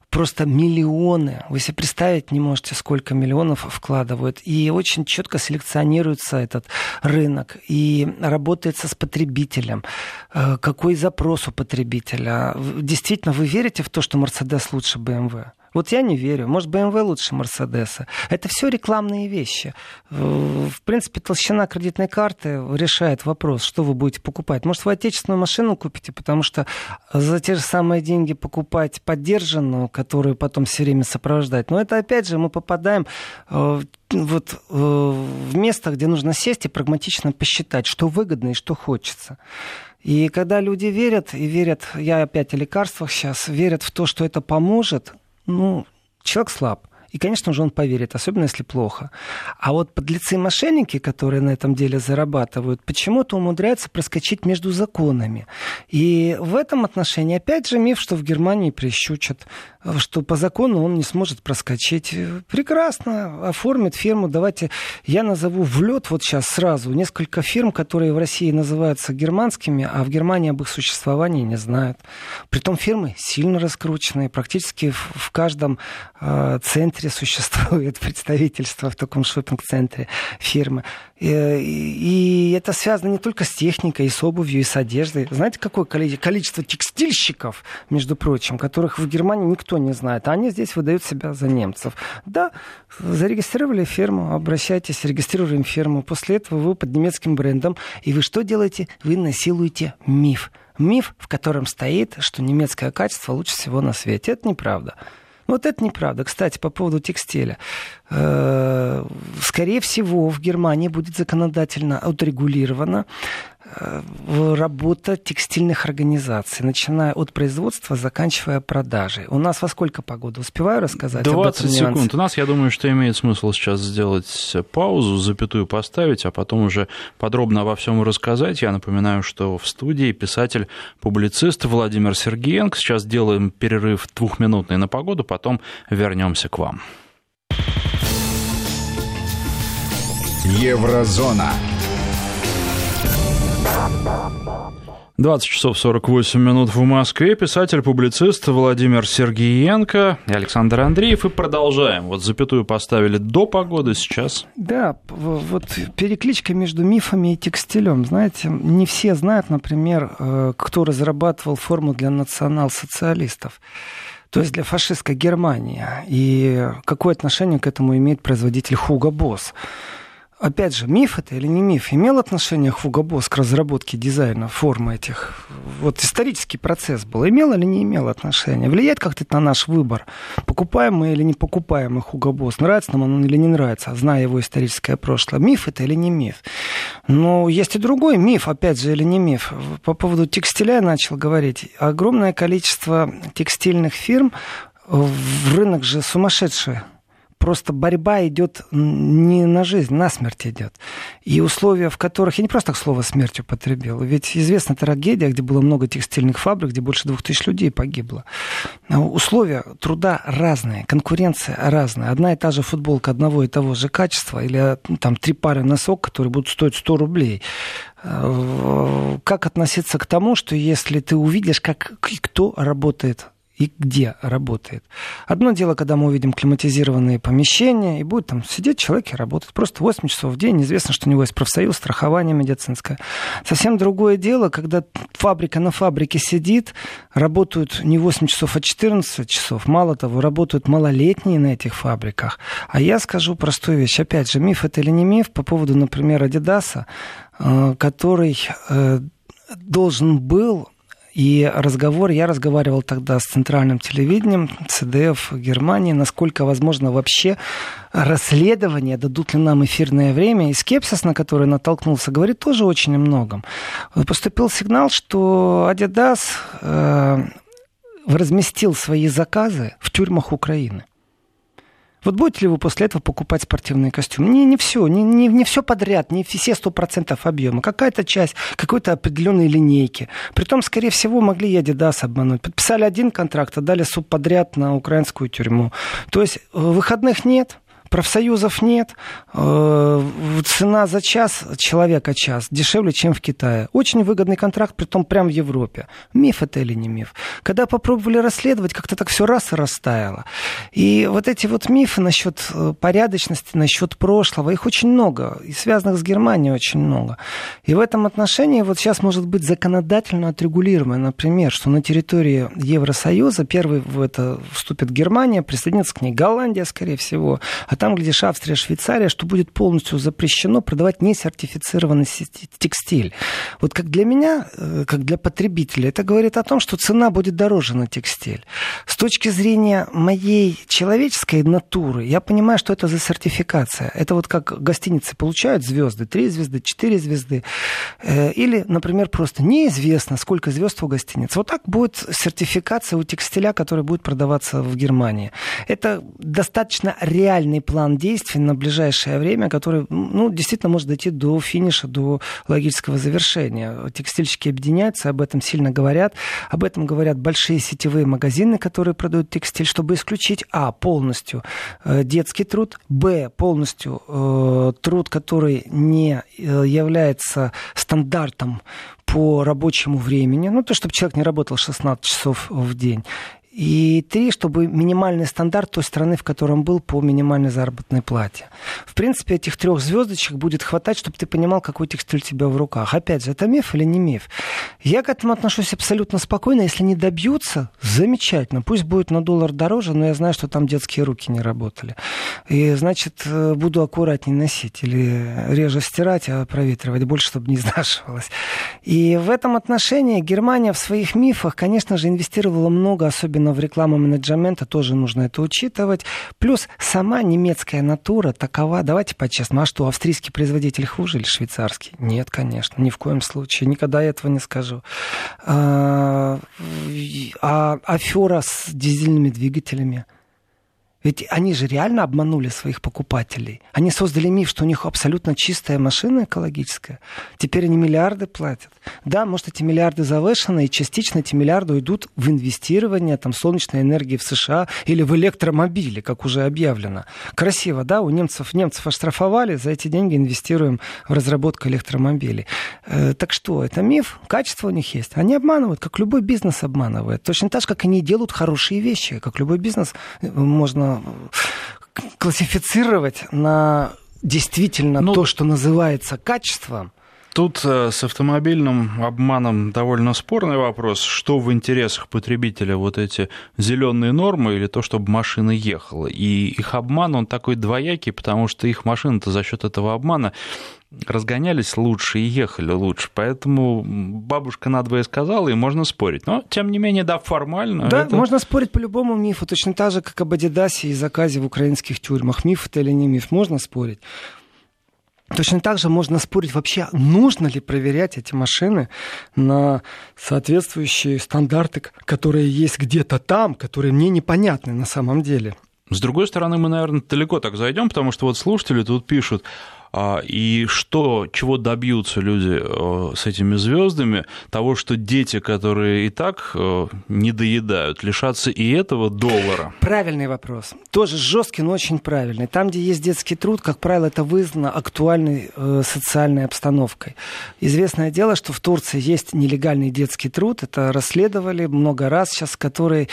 просто миллионы. Вы себе представить не можете, сколько миллионов вкладывают. И очень четко селекционируется этот рынок. И работается с потребителем. Э, какой запрос у потребителя? Действительно, вы верите в то, что Мерседес лучше BMW? Вот я не верю. Может, BMW лучше Мерседеса. Это все рекламные вещи. В принципе, толщина кредитной карты решает вопрос, что вы будете покупать. Может, вы отечественную машину купите, потому что за те же самые деньги покупать поддержанную, которую потом все время сопровождать. Но это, опять же, мы попадаем э, вот э, в место, где нужно сесть и прагматично посчитать, что выгодно и что хочется. И когда люди верят, и верят, я опять о лекарствах сейчас, верят в то, что это поможет, ну, человек слаб. И, конечно же, он поверит, особенно если плохо. А вот подлецы-мошенники, которые на этом деле зарабатывают, почему-то умудряются проскочить между законами. И в этом отношении, опять же, миф, что в Германии прищучат, что по закону он не сможет проскочить. Прекрасно, оформит фирму. Давайте я назову в лед вот сейчас сразу несколько фирм, которые в России называются германскими, а в Германии об их существовании не знают. Притом фирмы сильно раскрученные, практически в каждом э, центре центре существует представительство в таком шопинг-центре фирмы. И, и это связано не только с техникой, и с обувью, и с одеждой. Знаете, какое количество текстильщиков, между прочим, которых в Германии никто не знает, а они здесь выдают себя за немцев. Да, зарегистрировали фирму, обращайтесь, регистрируем фирму. После этого вы под немецким брендом. И вы что делаете? Вы насилуете миф. Миф, в котором стоит, что немецкое качество лучше всего на свете. Это неправда. Вот это неправда. Кстати, по поводу текстиля. Э, скорее всего, в Германии будет законодательно отрегулировано работа текстильных организаций, начиная от производства, заканчивая продажей. У нас во сколько погода? Успеваю рассказать? 20 секунд. У нас, я думаю, что имеет смысл сейчас сделать паузу, запятую поставить, а потом уже подробно обо всем рассказать. Я напоминаю, что в студии писатель-публицист Владимир Сергеенко. Сейчас делаем перерыв двухминутный на погоду, потом вернемся к вам. Еврозона. 20 часов 48 минут в Москве. Писатель-публицист Владимир Сергеенко и Александр Андреев. И продолжаем. Вот запятую поставили до погоды сейчас. Да, вот перекличка между мифами и текстилем. Знаете, не все знают, например, э, кто разрабатывал форму для национал-социалистов то есть для фашистской Германии. И какое отношение к этому имеет производитель Хуга Босс опять же, миф это или не миф, имел отношение Хуго Босс к разработке дизайна формы этих? Вот исторический процесс был, имел или не имел отношения? Влияет как-то на наш выбор? Покупаем мы или не покупаем мы Хуго Босс? Нравится нам он или не нравится, зная его историческое прошлое? Миф это или не миф? Но есть и другой миф, опять же, или не миф. По поводу текстиля я начал говорить. Огромное количество текстильных фирм В рынок же сумасшедший просто борьба идет не на жизнь, на смерть идет. И условия, в которых... Я не просто так слово «смерть» употребил. Ведь известна трагедия, где было много текстильных фабрик, где больше двух тысяч людей погибло. Условия труда разные, конкуренция разная. Одна и та же футболка одного и того же качества или там три пары носок, которые будут стоить 100 рублей э, как относиться к тому, что если ты увидишь, как кто работает и где работает. Одно дело, когда мы увидим климатизированные помещения, и будет там сидеть человек и работать. Просто 8 часов в день, неизвестно, что у него есть профсоюз, страхование медицинское. Совсем другое дело, когда фабрика на фабрике сидит, работают не 8 часов, а 14 часов. Мало того, работают малолетние на этих фабриках. А я скажу простую вещь. Опять же, миф это или не миф по поводу, например, Адидаса, э, который э, должен был и разговор, я разговаривал тогда с центральным телевидением ЦДФ Германии, насколько возможно вообще расследование, дадут ли нам эфирное время. И скепсис, на который натолкнулся, говорит тоже очень о многом. Поступил сигнал, что Adidas э, разместил свои заказы в тюрьмах Украины. Вот будете ли вы после этого покупать спортивный костюм? Не, не все, не, не, не все подряд, не все сто процентов объема. Какая-то часть какой-то определенной линейки. Притом, скорее всего, могли и Adidas обмануть. Подписали один контракт, а дали субподряд на украинскую тюрьму. То есть э, выходных нет, профсоюзов нет, э, цена за час человека час дешевле, чем в Китае. Очень выгодный контракт, при том прямо в Европе. Миф это или не миф? Когда попробовали расследовать, как-то так все раз и растаяло. И вот эти вот мифы насчет э, порядочности, насчет прошлого, их очень много, и связанных с Германией очень много. И в этом отношении вот сейчас может быть законодательно отрегулируемо, например, что на территории Евросоюза первый в это вступит Германия, присоединится к ней Голландия, скорее всего, а там, где Австрия, Швейцария, что будет полностью запрещено продавать несертифицированный текстиль. Вот как для меня, э, как для потребителя, это говорит о том, что цена будет дороже на текстиль. С точки зрения моей человеческой натуры, я понимаю, что это за сертификация. Это вот как гостиницы получают звезды, три звезды, четыре звезды. Э, или, например, просто неизвестно, сколько звезд у гостиниц. Вот так будет сертификация у текстиля, который будет продаваться в Германии. Это достаточно реальный план действий на ближайшее время, который ну, действительно может дойти до финиша, до логического завершения. Текстильщики объединяются, об этом сильно говорят. Об этом говорят большие сетевые магазины, которые продают текстиль, чтобы исключить, а, полностью э, детский труд, б, полностью э, труд, который не э, является стандартом по рабочему времени, ну, то, чтобы человек не работал 16 часов в день. И три, чтобы минимальный стандарт той страны, в котором был, по минимальной заработной плате. В принципе, этих трех звездочек будет хватать, чтобы ты понимал, какой текстиль у тебя в руках. Опять же, это миф или не миф? Я к этому отношусь абсолютно спокойно. Если не добьются, замечательно. Пусть будет на доллар дороже, но я знаю, что там детские руки не работали. И, значит, э, буду аккуратнее носить или реже стирать, а проветривать больше, чтобы не изнашивалось. И в этом отношении Германия в своих мифах, конечно же, инвестировала много, особенно в рекламу менеджмента тоже нужно это учитывать. Плюс сама немецкая натура такова, давайте по-честному, а что, австрийский производитель хуже или швейцарский? Нет, конечно, ни в коем случае, никогда этого не скажу. А, а афера с дизельными двигателями – ведь они же реально обманули своих покупателей. Они создали миф, что у них абсолютно чистая машина экологическая. Теперь они миллиарды платят. Да, может, эти миллиарды завышены, и частично эти миллиарды уйдут в инвестирование там, солнечной энергии в США или в электромобили, как уже объявлено. Красиво, да? У немцев, немцев оштрафовали, за эти деньги инвестируем в разработку электромобилей. Э, так что, это миф, качество у них есть. Они обманывают, как любой бизнес обманывает. Точно так же, как они делают хорошие вещи, как любой бизнес э, можно классифицировать на действительно ну, то, что называется качеством, Тут э, с автомобильным обманом довольно спорный вопрос. Что в интересах потребителя, вот эти зеленые нормы или то, чтобы машина ехала? И их обман, он такой двоякий, потому что их машины-то за счет этого обмана разгонялись лучше и ехали лучше. Поэтому бабушка надвое сказала, и можно спорить. Но, тем не менее, да, формально. Да, это... можно спорить по любому мифу. Точно так же, как об Адидасе и заказе в украинских тюрьмах. Миф это или не миф, можно спорить. Точно так же можно спорить вообще, нужно ли проверять эти машины на соответствующие стандарты, которые есть где-то там, которые мне непонятны на самом деле. С другой стороны, мы, наверное, далеко так зайдем, потому что вот слушатели тут пишут, и что, чего добьются люди э, с этими звездами, того, что дети, которые и так э, не доедают, лишатся и этого доллара? Правильный вопрос. Тоже жесткий, но очень правильный. Там, где есть детский труд, как правило, это вызвано актуальной э, социальной обстановкой. Известное дело, что в Турции есть нелегальный детский труд. Это расследовали много раз сейчас, который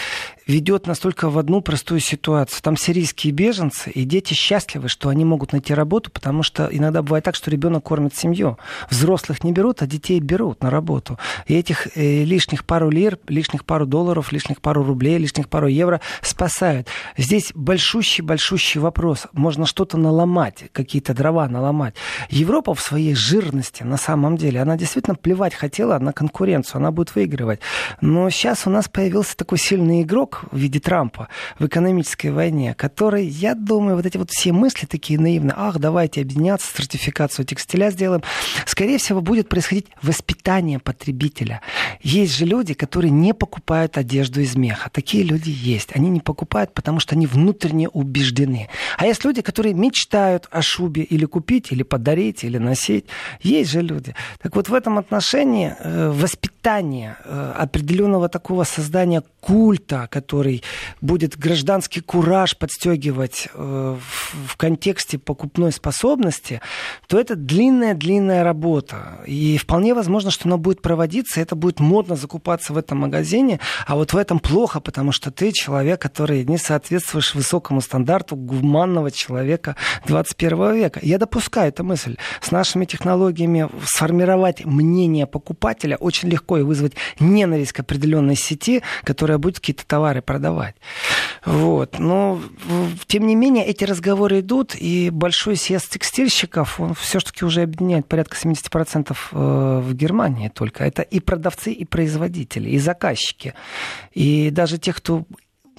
ведет настолько в одну простую ситуацию. Там сирийские беженцы, и дети счастливы, что они могут найти работу, потому что иногда бывает так, что ребенок кормит семью. Взрослых не берут, а детей берут на работу. И этих э, лишних пару лир, лишних пару долларов, лишних пару рублей, лишних пару евро спасают. Здесь большущий-большущий вопрос. Можно что-то наломать, какие-то дрова наломать. Европа в своей жирности, на самом деле, она действительно плевать хотела на конкуренцию, она будет выигрывать. Но сейчас у нас появился такой сильный игрок в виде Трампа в экономической войне, который, я думаю, вот эти вот все мысли такие наивные, ах, давайте объединяться, сертификацию текстиля сделаем, скорее всего, будет происходить воспитание потребителя. Есть же люди, которые не покупают одежду из меха. Такие люди есть. Они не покупают, потому что они внутренне убеждены. А есть люди, которые мечтают о шубе или купить, или подарить, или носить. Есть же люди. Так вот, в этом отношении э, воспитание э, определенного такого создания культа, который будет гражданский кураж подстегивать э, в, контексте покупной способности, то это длинная-длинная работа. И вполне возможно, что она будет проводиться, это будет модно закупаться в этом магазине, а вот в этом плохо, потому что ты человек, который не соответствуешь высокому стандарту гуманного человека 21 века. Я допускаю эту мысль. С нашими технологиями сформировать мнение покупателя очень легко и вызвать ненависть к определенной сети, которая будет какие-то товары продавать. Вот. Но, тем не менее, эти разговоры идут, и большой съезд текстильщиков он все-таки уже объединяет порядка 70% э, в Германии только. Это и продавцы, и производители, и заказчики. И даже те, кто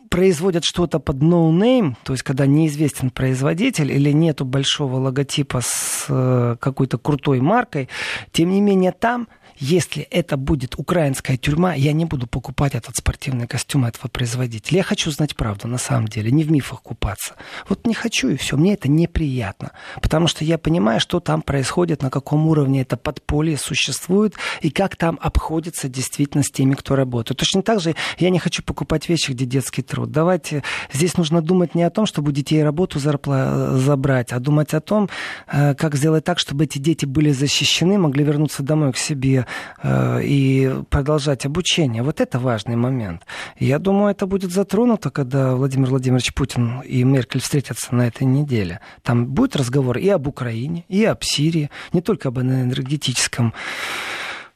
производят что-то под no name, то есть когда неизвестен производитель или нету большого логотипа с э, какой-то крутой маркой, тем не менее там если это будет украинская тюрьма, я не буду покупать этот спортивный костюм этого производителя. Я хочу знать правду на самом деле, не в мифах купаться. Вот не хочу и все, мне это неприятно. Потому что я понимаю, что там происходит, на каком уровне это подполье существует и как там обходится действительно с теми, кто работает. Точно так же я не хочу покупать вещи, где детский труд. Давайте, здесь нужно думать не о том, чтобы детей работу зарпла... забрать, а думать о том, э, как сделать так, чтобы эти дети были защищены, могли вернуться домой к себе, Э, и продолжать обучение. Вот это важный момент. Я думаю, это будет затронуто, когда Владимир Владимирович Путин и Меркель встретятся на этой неделе. Там будет разговор и об Украине, и об Сирии, не только об энергетическом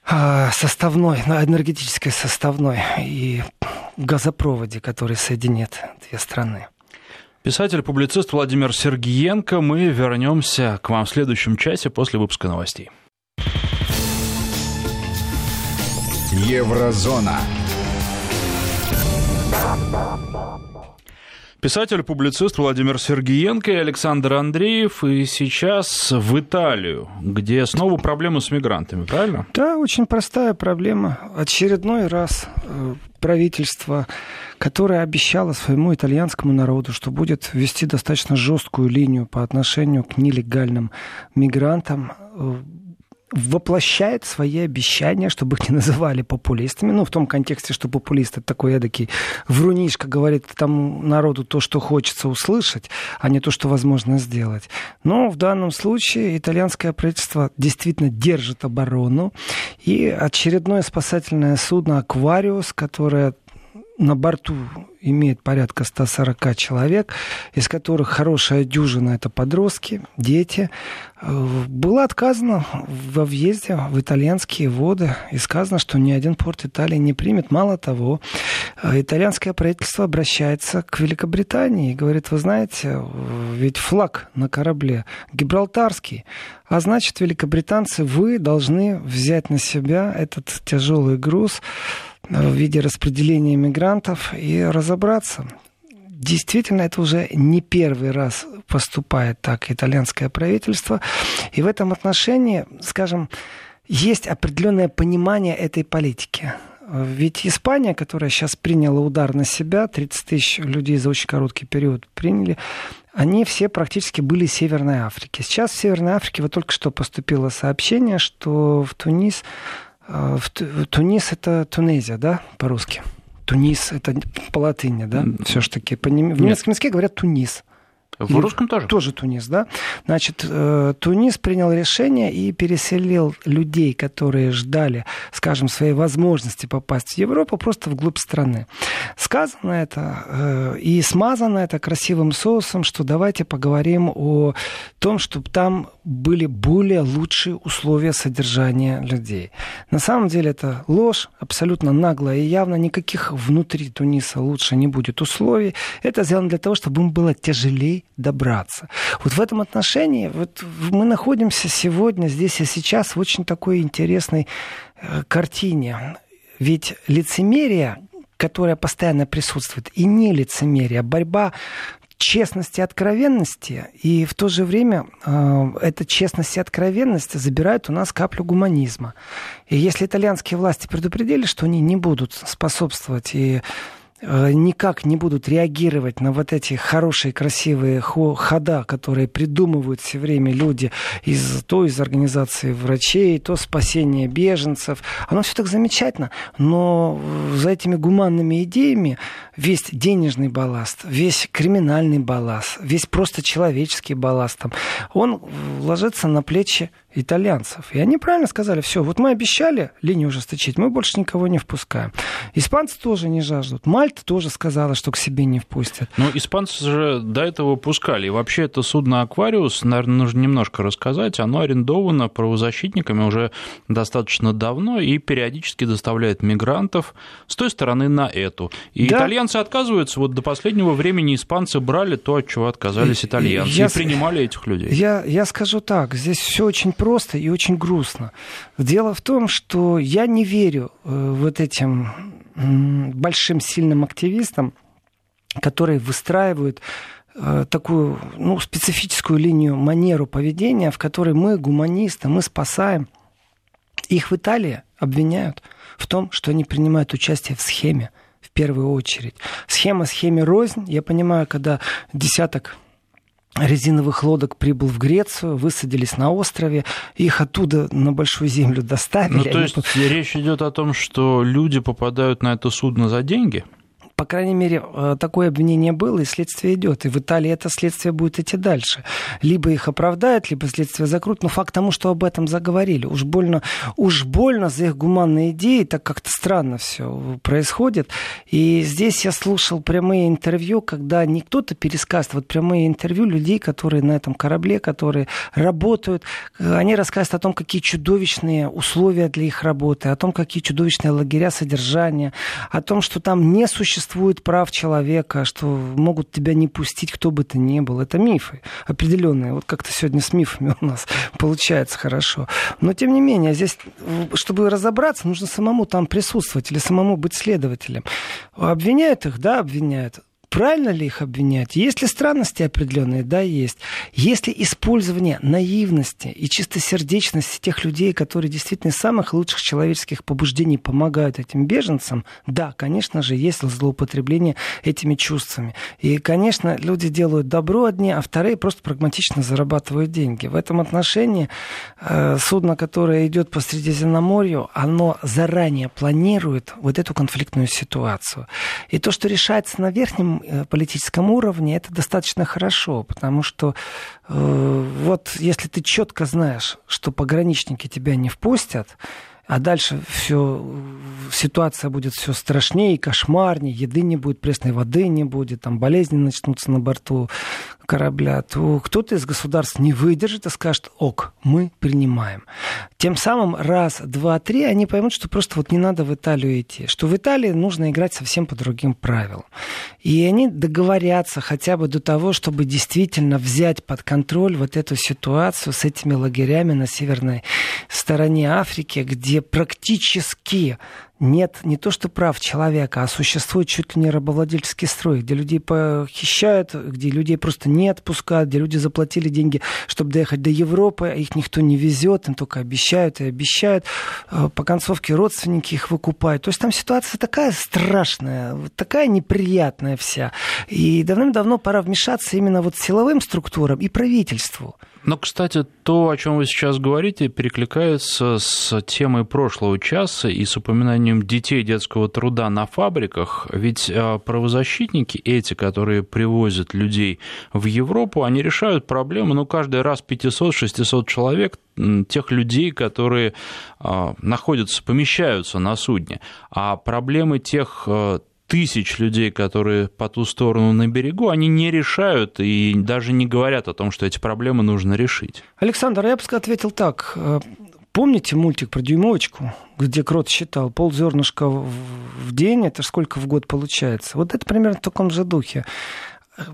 э, составной, энергетической составной и газопроводе, который соединит две страны. Писатель-публицист Владимир Сергиенко. Мы вернемся к вам в следующем часе после выпуска новостей. Еврозона. Писатель-публицист Владимир Сергиенко и Александр Андреев. И сейчас в Италию, где снова проблемы с мигрантами, правильно? Да, очень простая проблема. Очередной раз э, правительство, которое обещало своему итальянскому народу, что будет вести достаточно жесткую линию по отношению к нелегальным мигрантам, э, воплощает свои обещания, чтобы их не называли популистами. Ну, в том контексте, что популист это такой эдакий врунишка, говорит тому народу то, что хочется услышать, а не то, что возможно сделать. Но в данном случае итальянское правительство действительно держит оборону. И очередное спасательное судно «Аквариус», которое на борту имеет порядка 140 человек, из которых хорошая дюжина – это подростки, дети. Было отказано во въезде в итальянские воды и сказано, что ни один порт Италии не примет. Мало того, итальянское правительство обращается к Великобритании и говорит, вы знаете, ведь флаг на корабле гибралтарский, а значит, великобританцы, вы должны взять на себя этот тяжелый груз в виде распределения мигрантов и разобраться. действительно это уже не первый раз поступает так итальянское правительство. И в этом отношении, скажем, есть определенное понимание этой политики. Ведь Испания, которая сейчас приняла удар на себя, 30 тысяч людей за очень короткий период приняли, они все практически были из Северной Африки. Сейчас в Северной Африке вот только что поступило сообщение, что в Тунис, в Тунис это Тунезия, да, по-русски? Тунис это по латыни, да, все-таки. В немецком языке говорят Тунис. В русском тоже? Тоже Тунис, да. Значит, э, Тунис принял решение и переселил людей, которые ждали, скажем, своей возможности попасть в Европу, просто вглубь страны. Сказано это э, и смазано это красивым соусом, что давайте поговорим о том, чтобы там были более лучшие условия содержания людей. На самом деле это ложь, абсолютно наглая и явно никаких внутри Туниса лучше не будет условий. Это сделано для того, чтобы им было тяжелее добраться. Вот в этом отношении вот мы находимся сегодня, здесь и сейчас в очень такой интересной э, картине. Ведь лицемерие, которое постоянно присутствует, и не лицемерие, а борьба честности и откровенности, и в то же время э, эта честность и откровенность забирают у нас каплю гуманизма. И если итальянские власти предупредили, что они не будут способствовать и никак не будут реагировать на вот эти хорошие, красивые хода, которые придумывают все время люди из, то из организации врачей, то спасения беженцев. Оно все так замечательно, но за этими гуманными идеями весь денежный балласт, весь криминальный балласт, весь просто человеческий балласт, там, он ложится на плечи итальянцев. И они правильно сказали, все, вот мы обещали линию ужесточить, мы больше никого не впускаем. Испанцы тоже не жаждут. Мальта тоже сказала, что к себе не впустят. Но испанцы же до этого пускали. И вообще это судно «Аквариус», наверное, нужно немножко рассказать, оно арендовано правозащитниками уже достаточно давно и периодически доставляет мигрантов с той стороны на эту. И да. итальянцы отказываются. Вот до последнего времени испанцы брали то, от чего отказались итальянцы, я, и принимали этих людей. Я, я скажу так, здесь все очень просто и очень грустно. Дело в том, что я не верю э, вот этим большим сильным активистам, которые выстраивают э, такую ну, специфическую линию, манеру поведения, в которой мы, гуманисты, мы спасаем. Их в Италии обвиняют в том, что они принимают участие в схеме в первую очередь. Схема схеме рознь. Я понимаю, когда десяток резиновых лодок прибыл в Грецию, высадились на острове, их оттуда на Большую Землю доставили. Ну, то есть они... речь идет о том, что люди попадают на это судно за деньги? По крайней мере, э, такое обвинение было, и следствие идет. И в Италии это следствие будет идти дальше. Либо их оправдают, либо следствие закрутят. Но факт тому, что об этом заговорили. Уж больно, уж больно за их гуманные идеи, так как-то странно все происходит. И здесь я слушал прямые интервью, когда не кто-то пересказывает, вот прямые интервью людей, которые на этом корабле, которые работают. Они рассказывают о том, какие чудовищные условия для их работы, о том, какие чудовищные лагеря содержания, о том, что там не существует существует прав человека, что могут тебя не пустить кто бы то ни был. Это мифы определенные. Вот как-то сегодня с мифами у нас получается хорошо. Но тем не менее, здесь, чтобы разобраться, нужно самому там присутствовать или самому быть следователем. Обвиняют их, да, обвиняют. Правильно ли их обвинять? Есть ли странности определенные? Да, есть. Есть ли использование наивности и чистосердечности тех людей, которые действительно из самых лучших человеческих побуждений помогают этим беженцам? Да, конечно же, есть злоупотребление этими чувствами. И, конечно, люди делают добро одни, а вторые просто прагматично зарабатывают деньги. В этом отношении э, судно, которое идет по Средиземноморью, оно заранее планирует вот эту конфликтную ситуацию. И то, что решается на верхнем Э, политическом уровне это достаточно хорошо, потому что э, вот если ты четко знаешь, что пограничники тебя не впустят, а дальше все, ситуация будет все страшнее и кошмарнее, еды не будет, пресной воды не будет, там болезни начнутся на борту корабля, то кто-то из государств не выдержит и скажет, ок, мы принимаем. Тем самым раз, два, три они поймут, что просто вот не надо в Италию идти, что в Италии нужно играть совсем по другим правилам. И они договорятся хотя бы до того, чтобы действительно взять под контроль вот эту ситуацию с этими лагерями на северной стороне Африки, где практически нет не то что прав человека, а существует чуть ли не рабовладельческий строй, где людей похищают, где людей просто не отпускают, где люди заплатили деньги, чтобы доехать до Европы, а их никто не везет, им только обещают и обещают. Э, по концовке родственники их выкупают. То есть там ситуация такая страшная, такая неприятная вся. И давным-давно пора вмешаться именно вот силовым структурам и правительству. Но, кстати, то, о чем вы сейчас говорите, перекликается с темой прошлого часа и с упоминанием детей детского труда на фабриках. Ведь а, правозащитники, эти, которые привозят людей в Европу, они решают проблему, ну, каждый раз 500-600 человек, тех людей, которые а, находятся, помещаются на судне. А проблемы тех а, тысяч людей, которые по ту сторону на берегу, они не решают и даже не говорят о том, что эти проблемы нужно решить. Александр, я бы ответил так. Э, помните мультик про дюймовочку, где крот считал пол зернышка в день, это сколько в год получается? Вот это примерно в таком же духе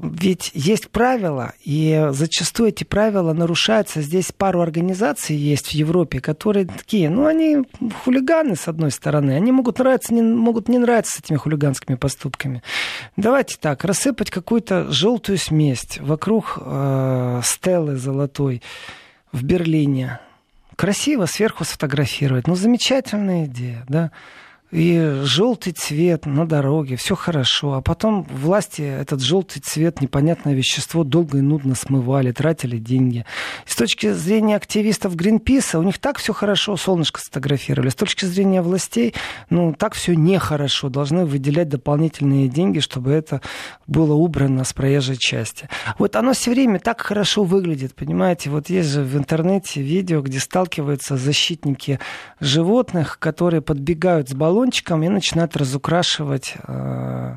ведь есть правила, и зачастую эти правила нарушаются. Здесь пару организаций есть в Европе, которые такие, ну, они хулиганы, с одной стороны. Они могут нравиться, не, могут не нравиться с этими хулиганскими поступками. Давайте так, рассыпать какую-то желтую смесь вокруг э, стелы золотой в Берлине. Красиво сверху сфотографировать. Ну, замечательная идея, да и желтый цвет на дороге, все хорошо. А потом власти этот желтый цвет, непонятное вещество долго и нудно смывали, тратили деньги. с точки зрения активистов Гринписа, у них так все хорошо, солнышко сфотографировали. С точки зрения властей, ну, так все нехорошо. Должны выделять дополнительные деньги, чтобы это было убрано с проезжей части. Вот оно все время так хорошо выглядит, понимаете? Вот есть же в интернете видео, где сталкиваются защитники животных, которые подбегают с баллона баллончиком и начинают разукрашивать э,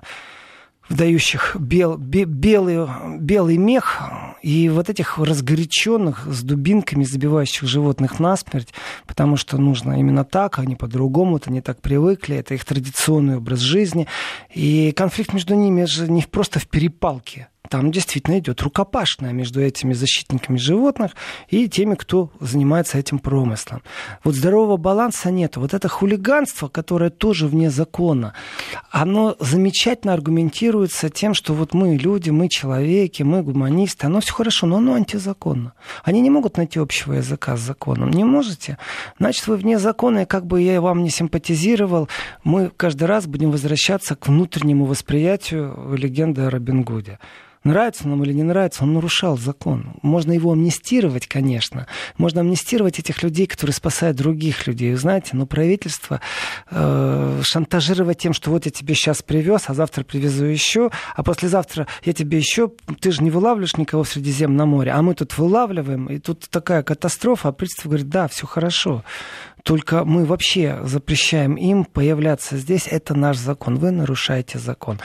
вдающих бел, бе, белый, белый мех и вот этих разгоряченных с дубинками забивающих животных насмерть, потому что нужно именно так, а не по-другому, это не так привыкли, это их традиционный образ жизни. И конфликт между ними же не просто в перепалке, там действительно идет рукопашная между этими защитниками животных и теми, кто занимается этим промыслом. Вот здорового баланса нет. Вот это хулиганство, которое тоже вне закона, оно замечательно аргументируется тем, что вот мы люди, мы человеки, мы гуманисты, оно все хорошо, но оно антизаконно. Они не могут найти общего языка с законом. Не можете? Значит, вы вне закона, и как бы я вам не симпатизировал, мы каждый раз будем возвращаться к внутреннему восприятию легенды о Робин Гуде нравится нам или не нравится, он нарушал закон. Можно его амнистировать, конечно. Можно амнистировать этих людей, которые спасают других людей. Знаете, но правительство э, шантажировать тем, что вот я тебе сейчас привез, а завтра привезу еще, а послезавтра я тебе еще... Ты же не вылавливаешь никого в Средиземном море, а мы тут вылавливаем, и тут такая катастрофа, а правительство говорит, да, все хорошо. Только мы вообще запрещаем им появляться здесь. Это наш закон. Вы нарушаете закон.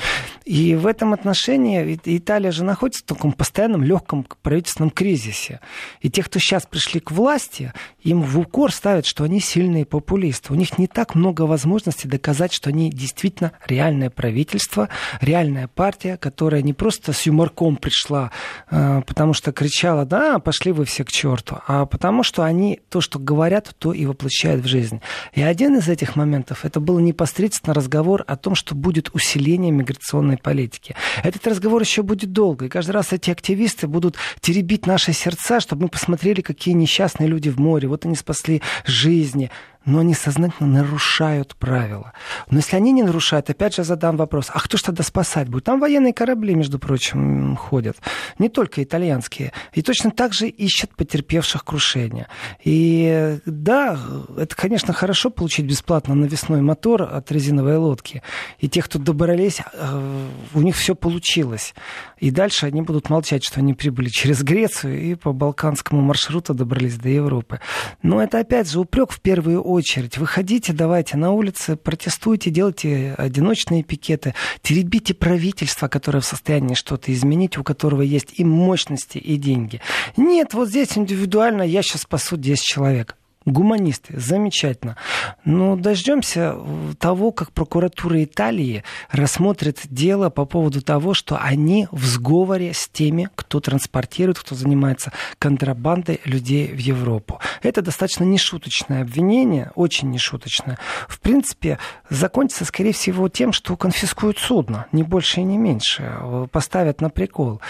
И в этом отношении Италия же находится в таком постоянном легком правительственном кризисе. И те, кто сейчас пришли к власти, им в укор ставят, что они сильные популисты. У них не так много возможностей доказать, что они действительно реальное правительство, реальная партия, которая не просто с юморком пришла, э, потому что кричала, да, пошли вы все к черту, а потому что они то, что говорят, то и воплощают в жизнь. И один из этих моментов, это был непосредственно разговор о том, что будет усиление миграционной политики. Этот разговор еще будет долго, и каждый раз эти активисты будут теребить наши сердца, чтобы мы посмотрели, какие несчастные люди в море. Вот они спасли жизни но они сознательно нарушают правила. Но если они не нарушают, опять же задам вопрос, а кто ж тогда спасать будет? Там военные корабли, между прочим, ходят, не только итальянские, и точно так же ищут потерпевших крушения. И да, это, конечно, хорошо получить бесплатно навесной мотор от резиновой лодки, и те, кто добрались, э, у них все получилось. И дальше они будут молчать, что они прибыли через Грецию и по балканскому маршруту добрались до Европы. Но это опять же упрек в первую очередь. Выходите, давайте на улицы, протестуйте, делайте одиночные пикеты, теребите правительство, которое в состоянии что-то изменить, у которого есть и мощности, и деньги. Нет, вот здесь индивидуально я сейчас спасу 10 человек. Гуманисты, замечательно. Но дождемся того, как прокуратура Италии рассмотрит дело по поводу того, что они в сговоре с теми, кто транспортирует, кто занимается контрабандой людей в Европу. Это достаточно нешуточное обвинение, очень нешуточное. В принципе, закончится, скорее всего, тем, что конфискуют судно, не больше и не меньше, поставят на прикол.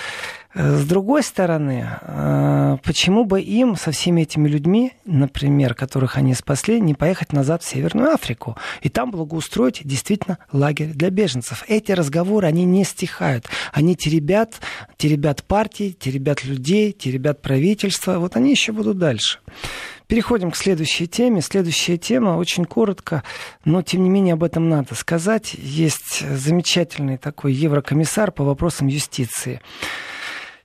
С другой стороны, э, почему бы им со всеми этими людьми, например, которых они спасли, не поехать назад в Северную Африку и там благоустроить действительно лагерь для беженцев? Эти разговоры, они не стихают. Они теребят, теребят партии, теребят людей, теребят правительство. Вот они еще будут дальше. Переходим к следующей теме. Следующая тема очень коротко, но тем не менее об этом надо сказать. Есть замечательный такой еврокомиссар по вопросам юстиции.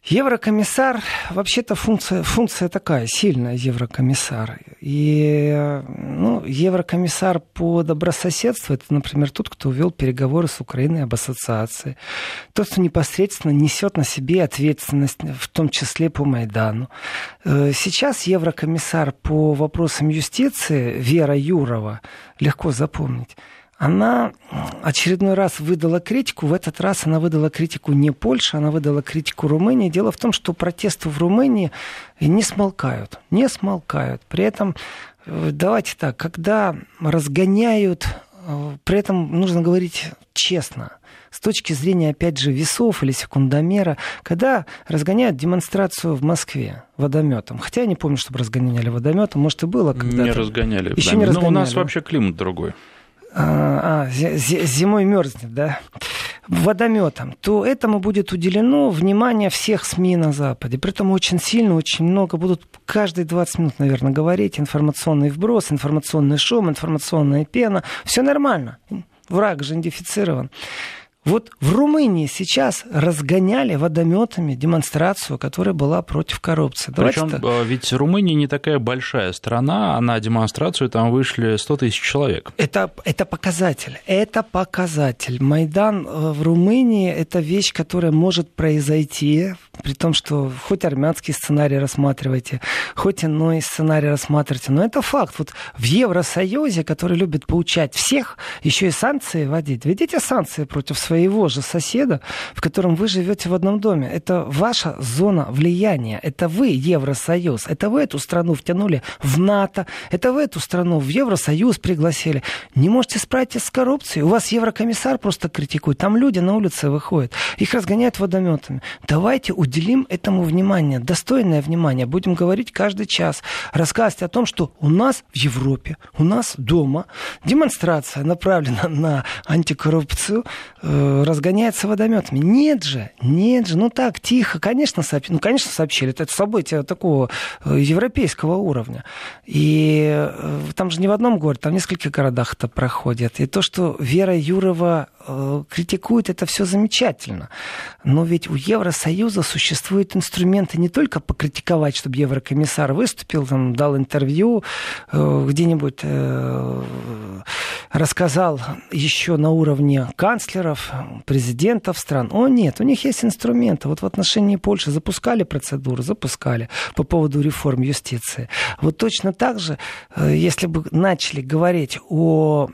Еврокомиссар, вообще-то функция, функция такая, сильная еврокомиссар. И ну, еврокомиссар по добрососедству, это, например, тот, кто вел переговоры с Украиной об ассоциации. Тот, кто непосредственно несет на себе ответственность, в том числе по Майдану. Э, сейчас еврокомиссар по вопросам юстиции Вера Юрова, легко запомнить, она очередной раз выдала критику. В этот раз она выдала критику не Польше, она выдала критику Румынии. Дело в том, что протесты в Румынии не смолкают. Не смолкают. При этом, э, давайте так, когда разгоняют, э, при этом нужно говорить честно, с точки зрения, опять же, весов или секундомера, когда разгоняют демонстрацию в Москве водометом. Хотя я не помню, чтобы разгоняли водометом. Может, и было когда-то. Не разгоняли. Еще не разгоняли. Но у нас вообще климат другой. А, а зимой мерзнет, да, водометом, то этому будет уделено внимание всех СМИ на Западе. При этом очень сильно, очень много будут каждые 20 минут, наверное, говорить информационный вброс, информационный шум, информационная пена. Все нормально. Враг же идентифицирован. Вот в Румынии сейчас разгоняли водометами демонстрацию, которая была против коррупции. Причем так... А, ведь Румыния не такая большая страна, а на демонстрацию там вышли 100 тысяч человек. Это, это показатель. Это показатель. Майдан э, в Румынии – это вещь, которая может произойти, при том, что хоть армянский сценарий рассматривайте, хоть иной сценарий рассматривайте. Но это факт. Вот в Евросоюзе, который любит поучать всех, еще и санкции вводить. Введите санкции против своего же соседа, в котором вы живете в одном доме. Это ваша зона влияния. Это вы Евросоюз. Это вы эту страну втянули в НАТО. Это вы эту страну в Евросоюз пригласили. Не можете справиться с коррупцией. У вас еврокомиссар просто критикует. Там люди на улице выходят. Их разгоняют водометами. Давайте уделим этому внимание. Достойное внимание. Будем говорить каждый час. Рассказывать о том, что у нас в Европе, у нас дома демонстрация направлена на антикоррупцию, э, разгоняется водометами. Нет же, нет же, ну так, тихо, конечно, сообщили, ну, конечно, сообщили, это событие такого э, европейского уровня. И э, там же не в одном городе, там в нескольких городах это проходит. И то, что Вера Юрова критикуют, это все замечательно. Но ведь у Евросоюза существуют инструменты не только покритиковать, чтобы еврокомиссар выступил, там, дал интервью, э, где-нибудь э, рассказал еще на уровне канцлеров, президентов стран. О, нет, у них есть инструменты. Вот в отношении Польши запускали процедуру, запускали по поводу реформ юстиции. Вот точно так же, если бы начали говорить о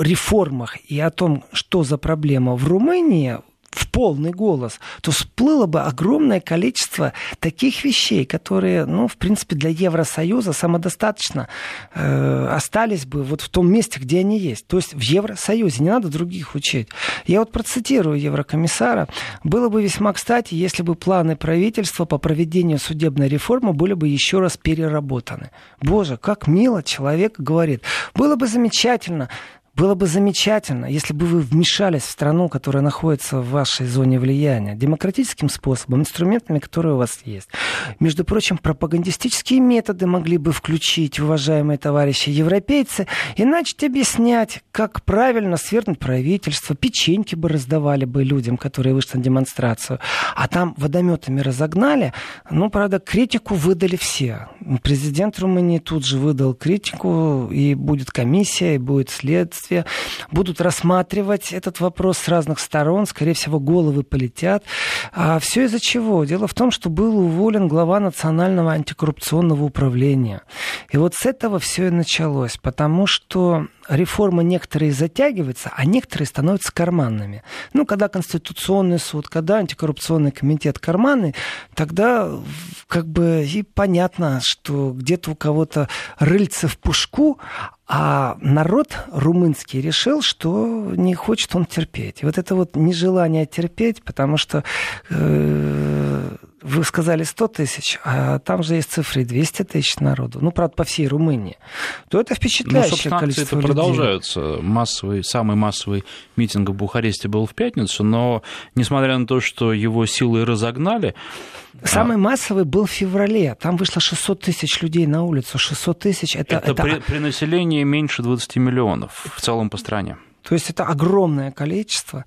реформах и о том, что за проблема в Румынии, в полный голос, то всплыло бы огромное количество таких вещей, которые, ну, в принципе, для Евросоюза самодостаточно э, остались бы вот в том месте, где они есть. То есть в Евросоюзе, не надо других учить. Я вот процитирую Еврокомиссара. Было бы весьма кстати, если бы планы правительства по проведению судебной реформы были бы еще раз переработаны. Боже, как мило человек говорит. Было бы замечательно, было бы замечательно, если бы вы вмешались в страну, которая находится в вашей зоне влияния, демократическим способом, инструментами, которые у вас есть. Между прочим, пропагандистические методы могли бы включить, уважаемые товарищи европейцы, и начать объяснять, как правильно свергнуть правительство, печеньки бы раздавали бы людям, которые вышли на демонстрацию. А там водометами разогнали, ну, правда, критику выдали все. Президент Румынии тут же выдал критику, и будет комиссия, и будет следствие. Будут рассматривать этот вопрос с разных сторон, скорее всего, головы полетят. А все из-за чего? Дело в том, что был уволен глава Национального антикоррупционного управления. И вот с этого все и началось, потому что реформы некоторые затягиваются, а некоторые становятся карманными. Ну, когда Конституционный суд, когда антикоррупционный комитет карманы, тогда как бы и понятно, что где-то у кого-то рыльце в пушку, а народ румынский решил, что не хочет он терпеть. И вот это вот нежелание терпеть, потому что э, вы сказали 100 тысяч, а там же есть цифры 200 тысяч народу, ну, правда, по всей Румынии, то это впечатляющее ну, количество людей. продолжаются. Массовый, самый массовый митинг в Бухаресте был в пятницу, но, несмотря на то, что его силы разогнали, Самый а... массовый был в феврале. Там вышло 600 тысяч людей на улицу. 600 тысяч это... Это, это... При, при населении меньше 20 миллионов в целом по стране. То есть это огромное количество.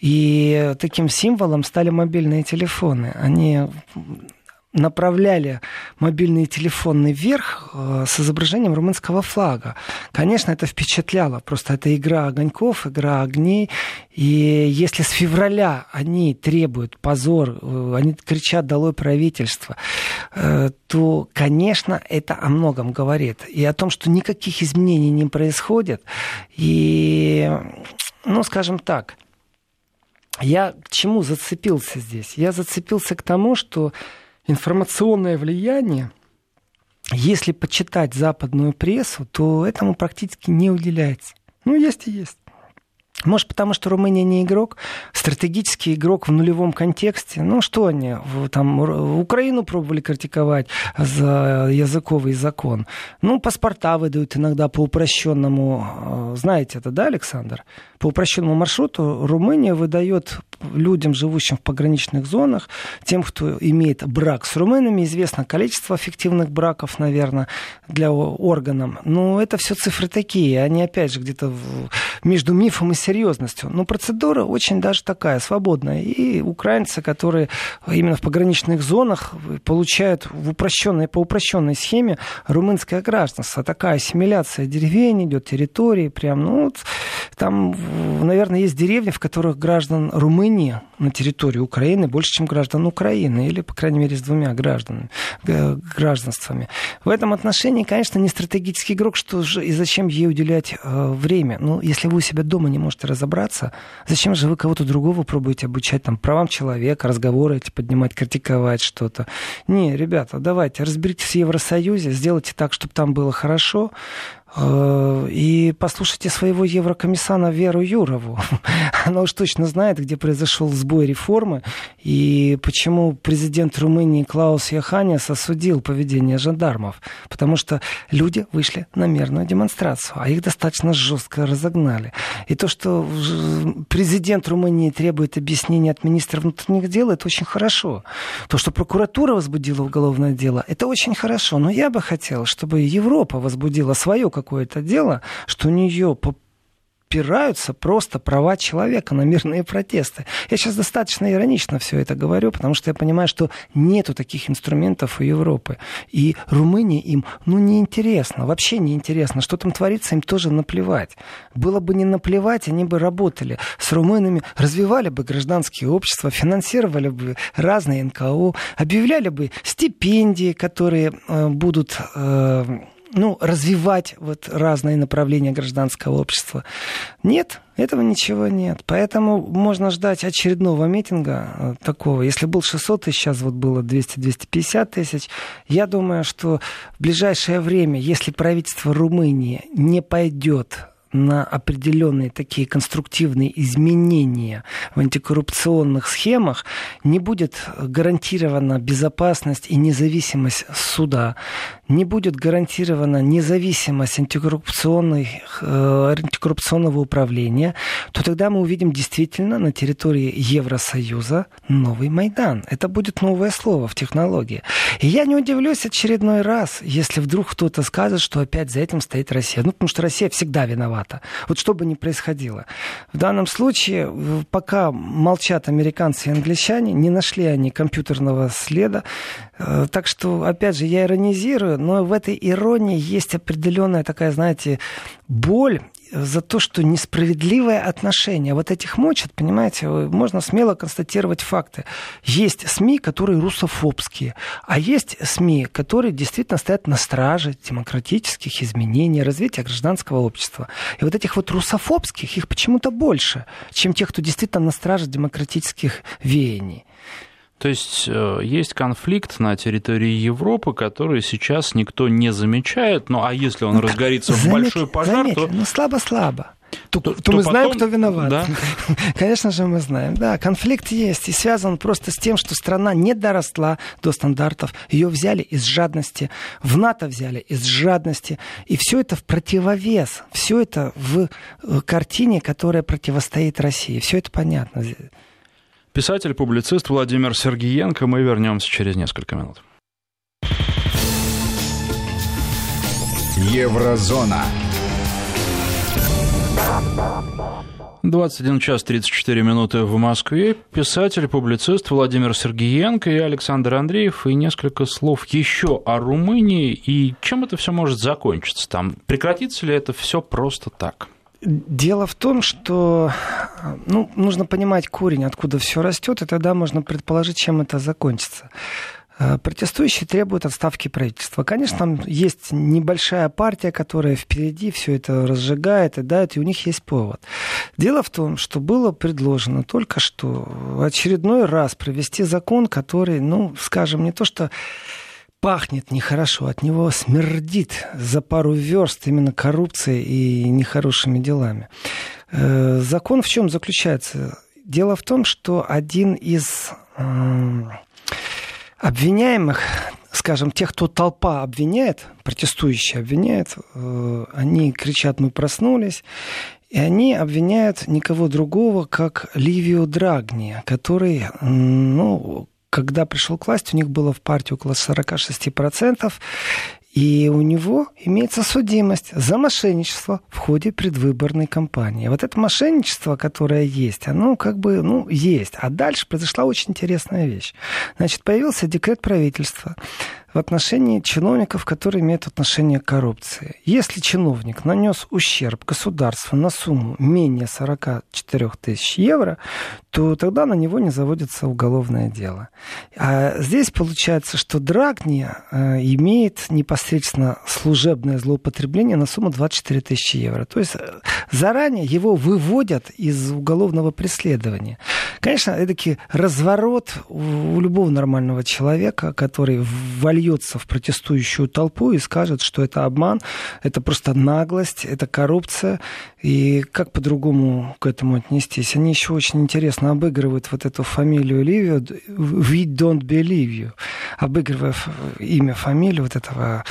И таким символом стали мобильные телефоны. Они направляли мобильный телефон вверх э, с изображением румынского флага. Конечно, это впечатляло. Просто это игра огоньков, игра огней. И если с февраля они требуют позор, э, они кричат «долой правительство», э, то, конечно, это о многом говорит. И о том, что никаких изменений не происходит. И, ну, скажем так, я к чему зацепился здесь? Я зацепился к тому, что информационное влияние, если почитать западную прессу, то этому практически не уделяется. Ну, есть и есть. Может, потому что Румыния не игрок, стратегический игрок в нулевом контексте. Ну, что они, там, Украину пробовали критиковать за языковый закон. Ну, паспорта выдают иногда по упрощенному, э, знаете это, да, Александр? По упрощенному маршруту Румыния выдает людям, живущим в пограничных зонах, тем, кто имеет брак с румынами, известно количество фиктивных браков, наверное, для органов. Но это все цифры такие, они опять же где-то между мифом и серьезностью. Но процедура очень даже такая, свободная. И украинцы, которые именно в пограничных зонах получают в упрощенной, по упрощенной схеме румынское гражданство. Такая ассимиляция деревень идет, территории, прям, ну, вот, там, наверное, есть деревни, в которых граждан Румынии на территории Украины больше, чем граждан Украины, или, по крайней мере, с двумя гражданами, гражданствами. В этом отношении, конечно, не стратегический игрок, что же и зачем ей уделять э, время. Ну, если вы у себя дома не можете разобраться, зачем же вы кого-то другого пробуете обучать там, правам человека, разговоры эти поднимать, критиковать что-то? Не, ребята, давайте, разберитесь в Евросоюзе, сделайте так, чтобы там было хорошо, и послушайте своего еврокомиссана Веру Юрову. Она уж точно знает, где произошел сбой реформы и почему президент Румынии Клаус Яханес осудил поведение жандармов. Потому что люди вышли на мирную демонстрацию, а их достаточно жестко разогнали. И то, что президент Румынии требует объяснения от министра внутренних дел, это очень хорошо. То, что прокуратура возбудила уголовное дело, это очень хорошо. Но я бы хотел, чтобы Европа возбудила свое как какое-то дело, что у нее попираются просто права человека на мирные протесты. Я сейчас достаточно иронично все это говорю, потому что я понимаю, что нету таких инструментов у Европы. И Румынии им, ну, неинтересно, вообще неинтересно. Что там творится, им тоже наплевать. Было бы не наплевать, они бы работали с румынами, развивали бы гражданские общества, финансировали бы разные НКО, объявляли бы стипендии, которые э, будут... Э, ну, развивать вот разные направления гражданского общества. Нет, этого ничего нет. Поэтому можно ждать очередного митинга э, такого. Если был 600 тысяч, сейчас вот было 200-250 тысяч. Я думаю, что в ближайшее время, если правительство Румынии не пойдет на определенные такие конструктивные изменения в антикоррупционных схемах, не будет гарантирована безопасность и независимость суда, не будет гарантирована независимость антикоррупционной, э, антикоррупционного управления, то тогда мы увидим действительно на территории Евросоюза новый Майдан. Это будет новое слово в технологии. И я не удивлюсь очередной раз, если вдруг кто-то скажет, что опять за этим стоит Россия. Ну, потому что Россия всегда виновата виновата. Вот что бы ни происходило. В данном случае, пока молчат американцы и англичане, не нашли они компьютерного следа. Э, так что, опять же, я иронизирую, но в этой иронии есть определенная такая, знаете, боль за то, что несправедливое отношение. Вот этих мочат, понимаете, можно смело констатировать факты. Есть СМИ, которые русофобские, а есть СМИ, которые действительно стоят на страже демократических изменений, развития гражданского общества. И вот этих вот русофобских, их почему-то больше, чем тех, кто действительно на страже демократических веяний. То есть э, есть конфликт на территории Европы, который сейчас никто не замечает. Ну а если он ну, разгорится в большой пожар, заметили, то... Ну слабо-слабо. То, то, то мы потом... знаем, кто виноват. Да? Конечно же, мы знаем. Да, конфликт есть и связан просто с тем, что страна не доросла до стандартов. Ее взяли из жадности. В НАТО взяли из жадности. И все это в противовес. Все это в э, картине, которая противостоит России. Все это понятно. Писатель-публицист Владимир Сергиенко. Мы вернемся через несколько минут. Еврозона. 21 час 34 минуты в Москве. Писатель, публицист Владимир Сергиенко и Александр Андреев. И несколько слов еще о Румынии и чем это все может закончиться там. Прекратится ли это все просто так? Дело в том, что ну, нужно понимать корень, откуда все растет, и тогда можно предположить, чем это закончится. Э, протестующие требуют отставки правительства. Конечно, там есть небольшая партия, которая впереди все это разжигает и дает, и у них есть повод. Дело в том, что было предложено только что очередной раз провести закон, который, ну, скажем, не то что пахнет нехорошо, от него смердит за пару верст именно коррупцией и нехорошими делами. Э, закон в чем заключается? Дело в том, что один из обвиняемых, скажем, тех, кто толпа обвиняет, протестующие обвиняют, э, они кричат, мы проснулись, и они обвиняют никого другого, как Ливию Драгни, который, ну, когда пришел к власти, у них было в партии около 46%, и у него имеется судимость за мошенничество в ходе предвыборной кампании. Вот это мошенничество, которое есть, оно как бы, ну, есть. А дальше произошла очень интересная вещь. Значит, появился декрет правительства, в отношении чиновников, которые имеют отношение к коррупции. Если чиновник нанес ущерб государству на сумму менее 44 тысяч евро, то тогда на него не заводится уголовное дело. А здесь получается, что Драгни э, имеет непосредственно служебное злоупотребление на сумму 24 тысячи евро. То есть э, заранее его выводят из уголовного преследования. Конечно, это разворот у любого нормального человека, который вольет вольется в протестующую толпу и скажет, что это обман, это просто наглость, это коррупция. И как по-другому к этому отнестись? Они еще очень интересно обыгрывают вот эту фамилию Ливию. We don't believe you. Обыгрывая имя, фамилию вот этого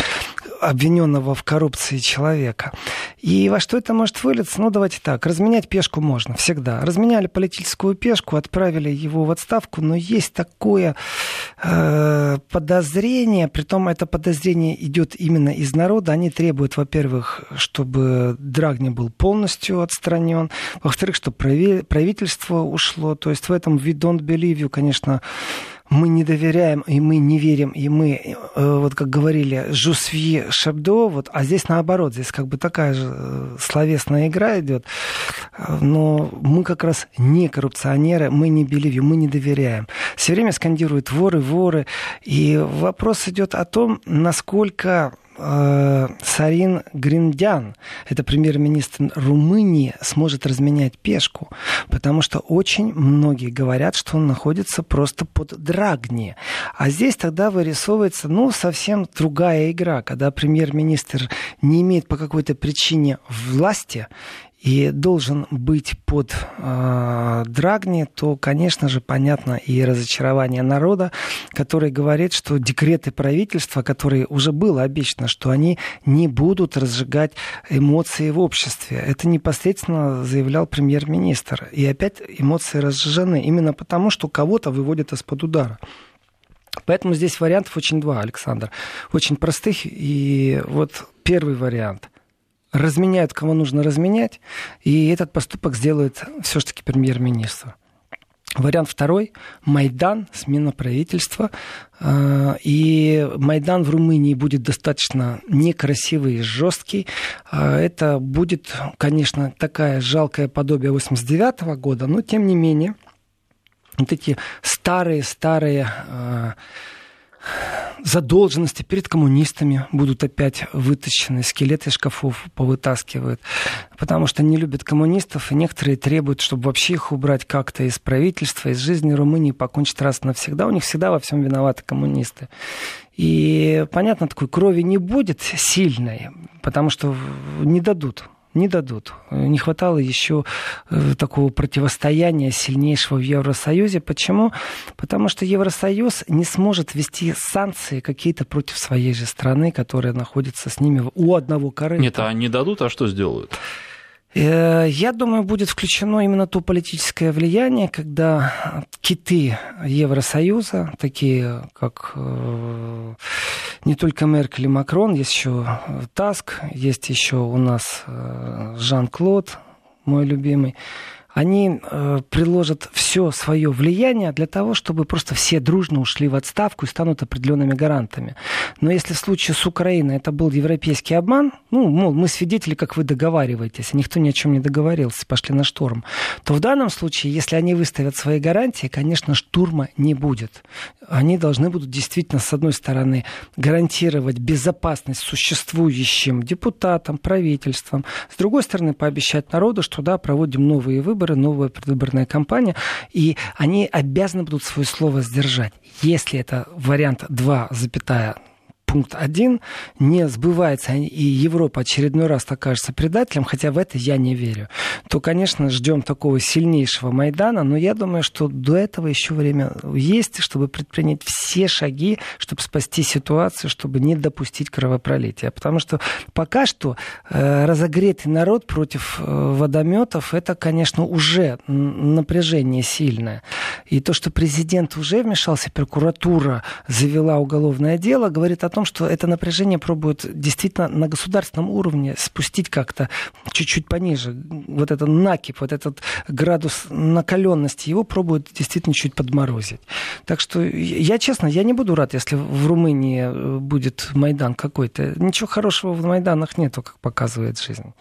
обвиненного в коррупции человека. И во что это может вылиться? Ну, давайте так. Разменять пешку можно всегда. Разменяли политическую пешку, отправили его в отставку, но есть такое э, подозрение, притом это подозрение идет именно из народа. Они требуют, во-первых, чтобы Драгни был полностью отстранен, во-вторых, чтобы правительство ушло. То есть в этом we don't believe you, конечно, мы не доверяем, и мы не верим, и мы, э, вот как говорили, жусви шабдо, вот, а здесь наоборот, здесь как бы такая же э, словесная игра идет, но мы как раз не коррупционеры, мы не беливи, мы не доверяем. Все время скандируют воры, воры, и вопрос идет о том, насколько Сарин Гриндян, это премьер-министр Румынии, сможет разменять пешку, потому что очень многие говорят, что он находится просто под Драгни. А здесь тогда вырисовывается, ну, совсем другая игра, когда премьер-министр не имеет по какой-то причине власти и должен быть под э, Драгни, то, конечно же, понятно и разочарование народа, который говорит, что декреты правительства, которые уже было обещано, что они не будут разжигать эмоции в обществе. Это непосредственно заявлял премьер-министр. И опять эмоции разжижены именно потому, что кого-то выводят из-под удара. Поэтому здесь вариантов очень два, Александр. Очень простых. И вот первый вариант разменяют, кого нужно разменять, и этот поступок сделает все-таки премьер-министр. Вариант второй – Майдан, смена правительства. А, и Майдан в Румынии будет достаточно некрасивый и жесткий. А, это будет, конечно, такая жалкое подобие 89 года, но тем не менее, вот эти старые-старые а, задолженности перед коммунистами будут опять вытащены, скелеты шкафов повытаскивают, потому что не любят коммунистов, и некоторые требуют, чтобы вообще их убрать как-то из правительства, из жизни Румынии, покончить раз навсегда. У них всегда во всем виноваты коммунисты. И, понятно, такой крови не будет сильной, потому что не дадут не дадут. Не хватало еще э, такого противостояния сильнейшего в Евросоюзе. Почему? Потому что Евросоюз не сможет ввести санкции какие-то против своей же страны, которая находится с ними у одного корыта. Нет, а не дадут, а что сделают? Э, я думаю, будет включено именно то политическое влияние, когда киты Евросоюза, такие как э, не только Меркель и Макрон, есть еще Таск, есть еще у нас э, Жан-Клод, мой любимый, они э, приложат все свое влияние для того, чтобы просто все дружно ушли в отставку и станут определенными гарантами. Но если в случае с Украиной это был европейский обман, ну, мол, мы свидетели, как вы договариваетесь, а никто ни о чем не договорился, пошли на штурм, то в данном случае, если они выставят свои гарантии, конечно, штурма не будет. Они должны будут действительно, с одной стороны, гарантировать безопасность существующим депутатам, правительствам, с другой стороны, пообещать народу, что да, проводим новые выборы, выборы, новая предвыборная кампания, и они обязаны будут свое слово сдержать. Если это вариант 2, запятая пункт 1 не сбывается, и Европа очередной раз окажется предателем, хотя в это я не верю, то, конечно, ждем такого сильнейшего Майдана, но я думаю, что до этого еще время есть, чтобы предпринять все шаги, чтобы спасти ситуацию, чтобы не допустить кровопролития. Потому что пока что э, разогретый народ против э, водометов, это, конечно, уже напряжение сильное. И то, что президент уже вмешался, прокуратура завела уголовное дело, говорит о том, том, что это напряжение пробуют действительно на государственном уровне спустить как-то чуть-чуть пониже. Вот этот накип, вот этот градус накаленности, его пробуют действительно чуть подморозить. Так что я, честно, я не буду рад, если в Румынии э, будет Майдан какой-то. Ничего хорошего в Майданах нету, как показывает жизнь.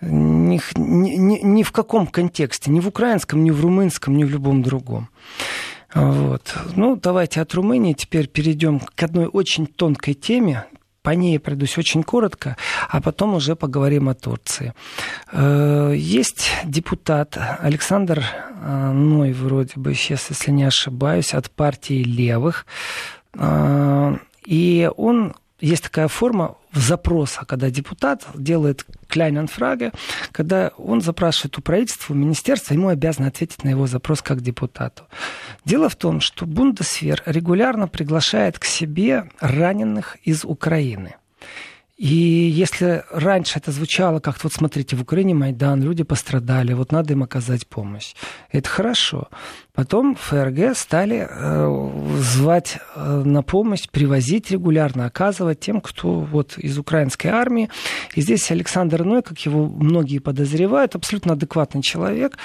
Ни, ни, ни, ни в каком контексте, ни в украинском, ни в румынском, ни в любом другом. Вот. Ну, давайте от Румынии теперь перейдем к одной очень тонкой теме. По ней пройдусь очень коротко, а потом уже поговорим о Турции. Э, есть депутат Александр э, Ной, вроде бы, сейчас, если не ошибаюсь, от партии левых. Э, и он есть такая форма запроса, когда депутат делает Кляйнанфраге, когда он запрашивает у правительства, у министерства, ему обязаны ответить на его запрос как депутату. Дело в том, что Бундесвер регулярно приглашает к себе раненых из Украины – и если раньше это звучало как-то, вот смотрите, в Украине Майдан, люди пострадали, вот надо им оказать помощь. Это хорошо. Потом ФРГ стали э, звать э, на помощь, привозить регулярно, оказывать тем, кто вот из украинской армии. И здесь Александр Ной, как его многие подозревают, абсолютно адекватный человек,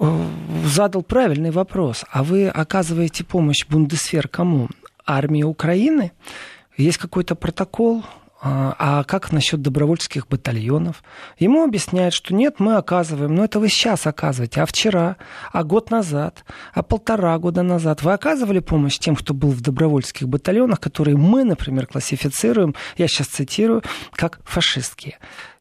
э, задал правильный вопрос. А вы оказываете помощь Бундесвер кому? Армии Украины? Есть какой-то протокол? А, а как насчет добровольческих батальонов? Ему объясняют, что нет, мы оказываем, но это вы сейчас оказываете, а вчера, а год назад, а полтора года назад вы оказывали помощь тем, кто был в добровольческих батальонах, которые мы, например, классифицируем, я сейчас цитирую, как фашистские.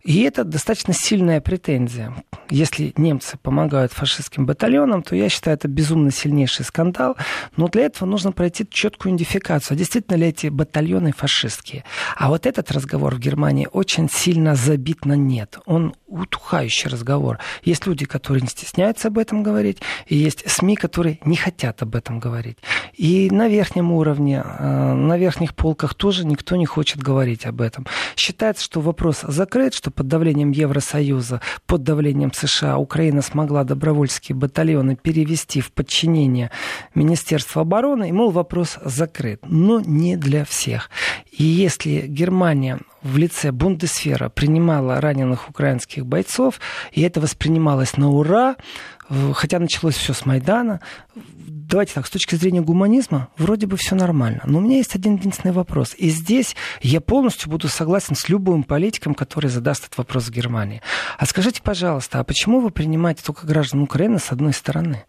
И это достаточно сильная претензия. Если немцы помогают фашистским батальонам, то я считаю, это безумно сильнейший скандал. Но для этого нужно пройти четкую идентификацию. А действительно ли эти батальоны фашистские? А вот этот разговор в Германии очень сильно забит на нет. Он утухающий разговор. Есть люди, которые не стесняются об этом говорить, и есть СМИ, которые не хотят об этом говорить. И на верхнем уровне, э, на верхних полках тоже никто не хочет говорить об этом. Считается, что вопрос закрыт, что под давлением Евросоюза, под давлением США Украина смогла добровольские батальоны перевести в подчинение Министерства обороны, и, мол, вопрос закрыт. Но не для всех. И если Германия в лице Бундесфера принимала раненых украинских бойцов, и это воспринималось на ура, хотя началось все с Майдана. Давайте так, с точки зрения гуманизма, вроде бы все нормально. Но у меня есть один единственный вопрос. И здесь я полностью буду согласен с любым политиком, который задаст этот вопрос в Германии. А скажите, пожалуйста, а почему вы принимаете только граждан Украины с одной стороны?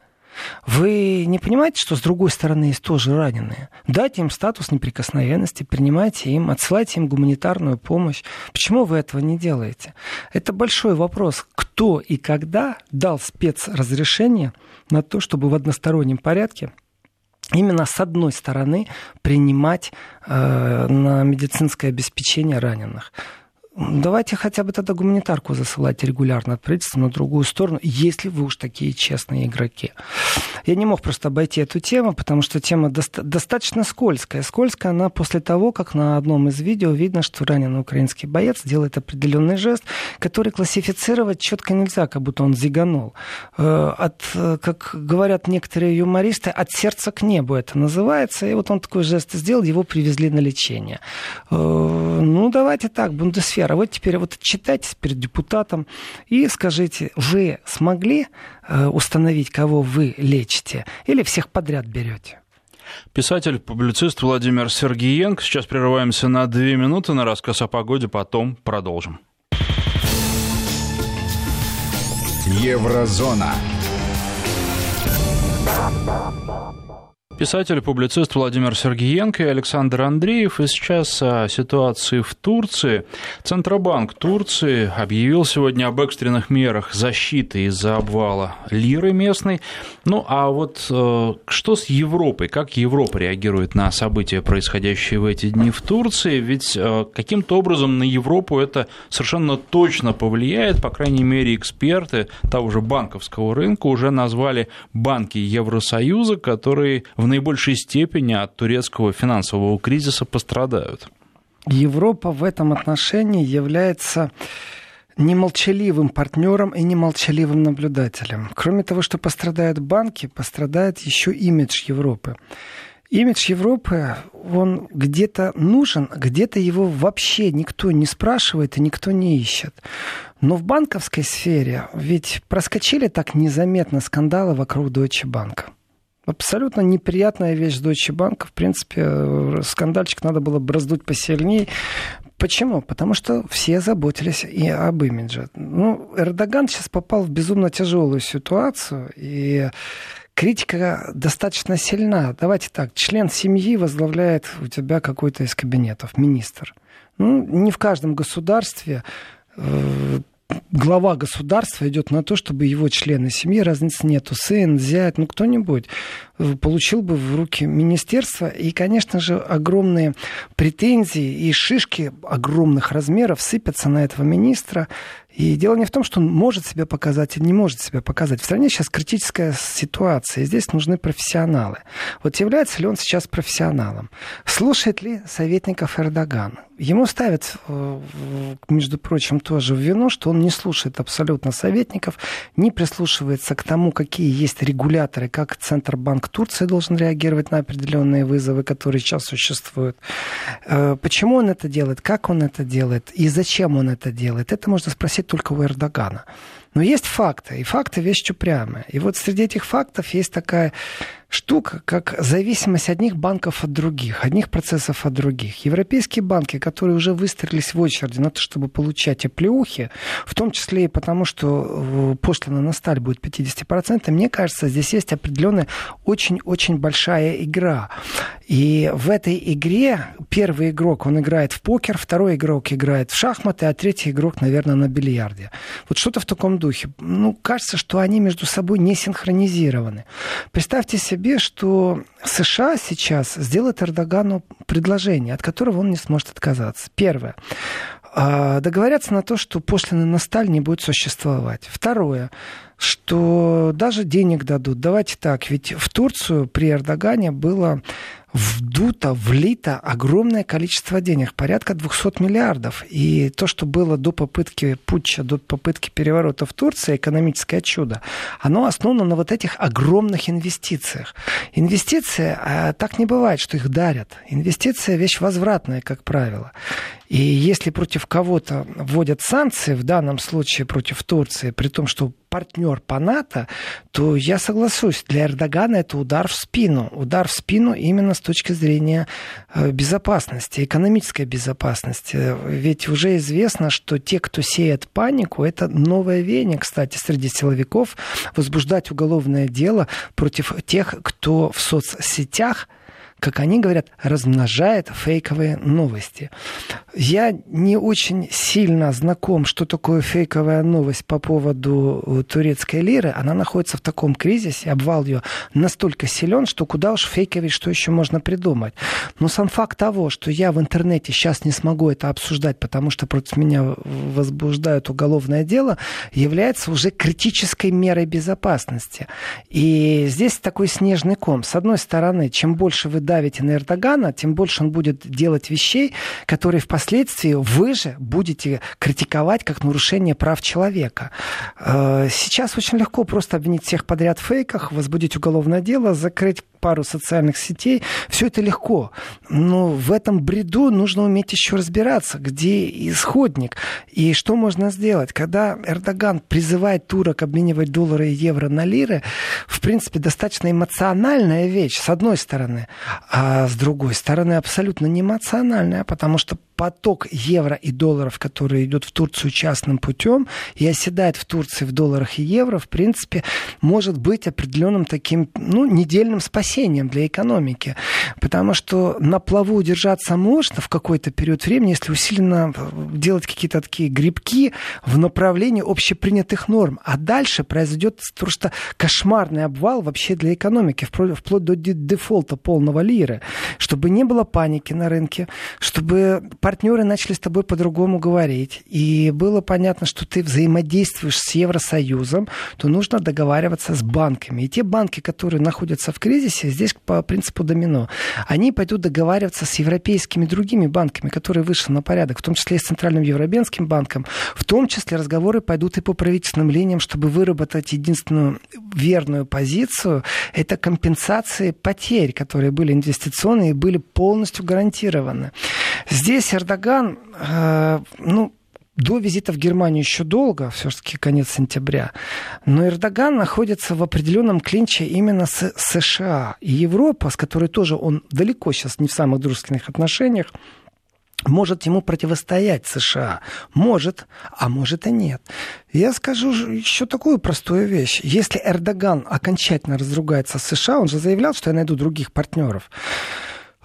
Вы не понимаете, что с другой стороны есть тоже раненые? Дайте им статус неприкосновенности, принимайте им, отсылайте им гуманитарную помощь. Почему вы этого не делаете? Это большой вопрос. Кто и когда дал спецразрешение на то, чтобы в одностороннем порядке именно с одной стороны принимать э, на медицинское обеспечение раненых. Давайте хотя бы тогда гуманитарку засылать регулярно от правительства на другую сторону, если вы уж такие честные игроки. Я не мог просто обойти эту тему, потому что тема доста- достаточно скользкая. Скользкая она после того, как на одном из видео видно, что раненый украинский боец делает определенный жест, который классифицировать четко нельзя, как будто он зиганул. Э, от, как говорят некоторые юмористы, от сердца к небу это называется. И вот он такой жест сделал, его привезли на лечение. Э, ну, давайте так, Бундесфера а вот теперь вот читайте перед депутатом и скажите, вы смогли э, установить, кого вы лечите, или всех подряд берете? Писатель, публицист Владимир Сергеенко. Сейчас прерываемся на две минуты на рассказ о погоде, потом продолжим. Еврозона. Писатель, публицист Владимир Сергеенко и Александр Андреев. И сейчас о ситуации в Турции. Центробанк Турции объявил сегодня об экстренных мерах защиты из-за обвала лиры местной. Ну, а вот э, что с Европой? Как Европа реагирует на события, происходящие в эти дни в Турции? Ведь э, каким-то образом на Европу это совершенно точно повлияет. По крайней мере, эксперты того же банковского рынка уже назвали банки Евросоюза, которые в наибольшей степени от турецкого финансового кризиса пострадают. Европа в этом отношении является немолчаливым партнером и немолчаливым наблюдателем. Кроме того, что пострадают банки, пострадает еще имидж Европы. Имидж Европы, он где-то нужен, где-то его вообще никто не спрашивает и никто не ищет. Но в банковской сфере ведь проскочили так незаметно скандалы вокруг Deutsche Bank. Абсолютно неприятная вещь Deutsche Bank. В принципе, э, скандальчик надо было бы раздуть посильнее. Почему? Потому что все заботились и об имидже. Ну, Эрдоган сейчас попал в безумно тяжелую ситуацию, и критика достаточно сильна. Давайте так, член семьи возглавляет у тебя какой-то из кабинетов, министр. Ну, не в каждом государстве э, глава государства идет на то, чтобы его члены семьи, разницы нету, сын, зять, ну кто-нибудь, э, получил бы в руки министерство. И, конечно же, огромные претензии и шишки огромных размеров сыпятся на этого министра. И дело не в том, что он может себя показать или не может себя показать. В стране сейчас критическая ситуация, и здесь нужны профессионалы. Вот является ли он сейчас профессионалом? Слушает ли советников Эрдоган? Ему ставят, э, между прочим, тоже в вину, что он не слушает абсолютно советников, не прислушивается к тому, какие есть регуляторы, как Центробанк Турции должен реагировать на определенные вызовы, которые сейчас существуют. Э, почему он это делает, как он это делает и зачем он это делает, это можно спросить только у Эрдогана. Но есть факты, и факты вещь упрямая. И вот среди этих фактов есть такая штука, как зависимость одних банков от других, одних процессов от других. Европейские банки, которые уже выстроились в очереди на то, чтобы получать оплеухи, в том числе и потому, что э, пошлина на сталь будет 50%, мне кажется, здесь есть определенная очень-очень большая игра. И в этой игре первый игрок, он играет в покер, второй игрок играет в шахматы, а третий игрок, наверное, на бильярде. Вот что-то в таком духе. Ну, кажется, что они между собой не синхронизированы. Представьте себе себе, что США сейчас сделает Эрдогану предложение, от которого он не сможет отказаться. Первое. А, договорятся на то, что пошлины на сталь не будет существовать. Второе что даже денег дадут. Давайте так, ведь в Турцию при Эрдогане было вдуто, влито огромное количество денег, порядка 200 миллиардов. И то, что было до попытки путча, до попытки переворота в Турции, экономическое чудо, оно основано на вот этих огромных инвестициях. Инвестиции, а так не бывает, что их дарят. Инвестиция – вещь возвратная, как правило. И если против кого-то вводят санкции, в данном случае против Турции, при том, что партнер по НАТО, то я соглашусь, для Эрдогана это удар в спину. Удар в спину именно с точки зрения э, безопасности, экономической безопасности. Ведь уже известно, что те, кто сеет панику, это новое веяние, кстати, среди силовиков, возбуждать уголовное дело против тех, кто в соцсетях как они говорят, размножает фейковые новости. Я не очень сильно знаком, что такое фейковая новость по поводу э, турецкой лиры. Она находится в таком кризисе, обвал ее настолько силен, что куда уж фейковить, что еще можно придумать. Но сам факт того, что я в интернете сейчас не смогу это обсуждать, потому что против меня возбуждают уголовное дело, является уже критической мерой безопасности. И здесь такой снежный ком. С одной стороны, чем больше вы давите на Эрдогана, тем больше он будет делать вещей, которые впоследствии вы же будете критиковать как нарушение прав человека. Э, сейчас очень легко просто обвинить всех подряд в фейках, возбудить уголовное дело, закрыть пару социальных сетей. Все это легко. Но в этом бреду нужно уметь еще разбираться, где исходник и что можно сделать. Когда Эрдоган призывает турок обменивать доллары и евро на лиры, в принципе, достаточно эмоциональная вещь, с одной стороны. А с другой стороны, абсолютно не эмоциональная, потому что поток евро и долларов, который идет в Турцию частным путем и оседает в Турции в долларах и евро, в принципе, может быть определенным таким, ну, недельным спасением для экономики. Потому что на плаву удержаться можно в какой-то период времени, если усиленно делать какие-то такие грибки в направлении общепринятых норм. А дальше произойдет просто кошмарный обвал вообще для экономики, вплоть до дефолта полного лиры. Чтобы не было паники на рынке, чтобы партнеры начали с тобой по-другому говорить, и было понятно, что ты взаимодействуешь с Евросоюзом, то нужно договариваться с банками. И те банки, которые находятся в кризисе, здесь по принципу домино, они пойдут договариваться с европейскими другими банками, которые вышли на порядок, в том числе и с Центральным Европейским банком. В том числе разговоры пойдут и по правительственным линиям, чтобы выработать единственную верную позицию. Это компенсации потерь, которые были инвестиционные и были полностью гарантированы. Здесь Эрдоган, э, ну, до визита в Германию еще долго, все-таки конец сентября. Но Эрдоган находится в определенном клинче именно с США. И Европа, с которой тоже он далеко сейчас не в самых дружественных отношениях, может ему противостоять США. Может, а может и нет. Я скажу еще такую простую вещь. Если Эрдоган окончательно разругается с США, он же заявлял, что я найду других партнеров.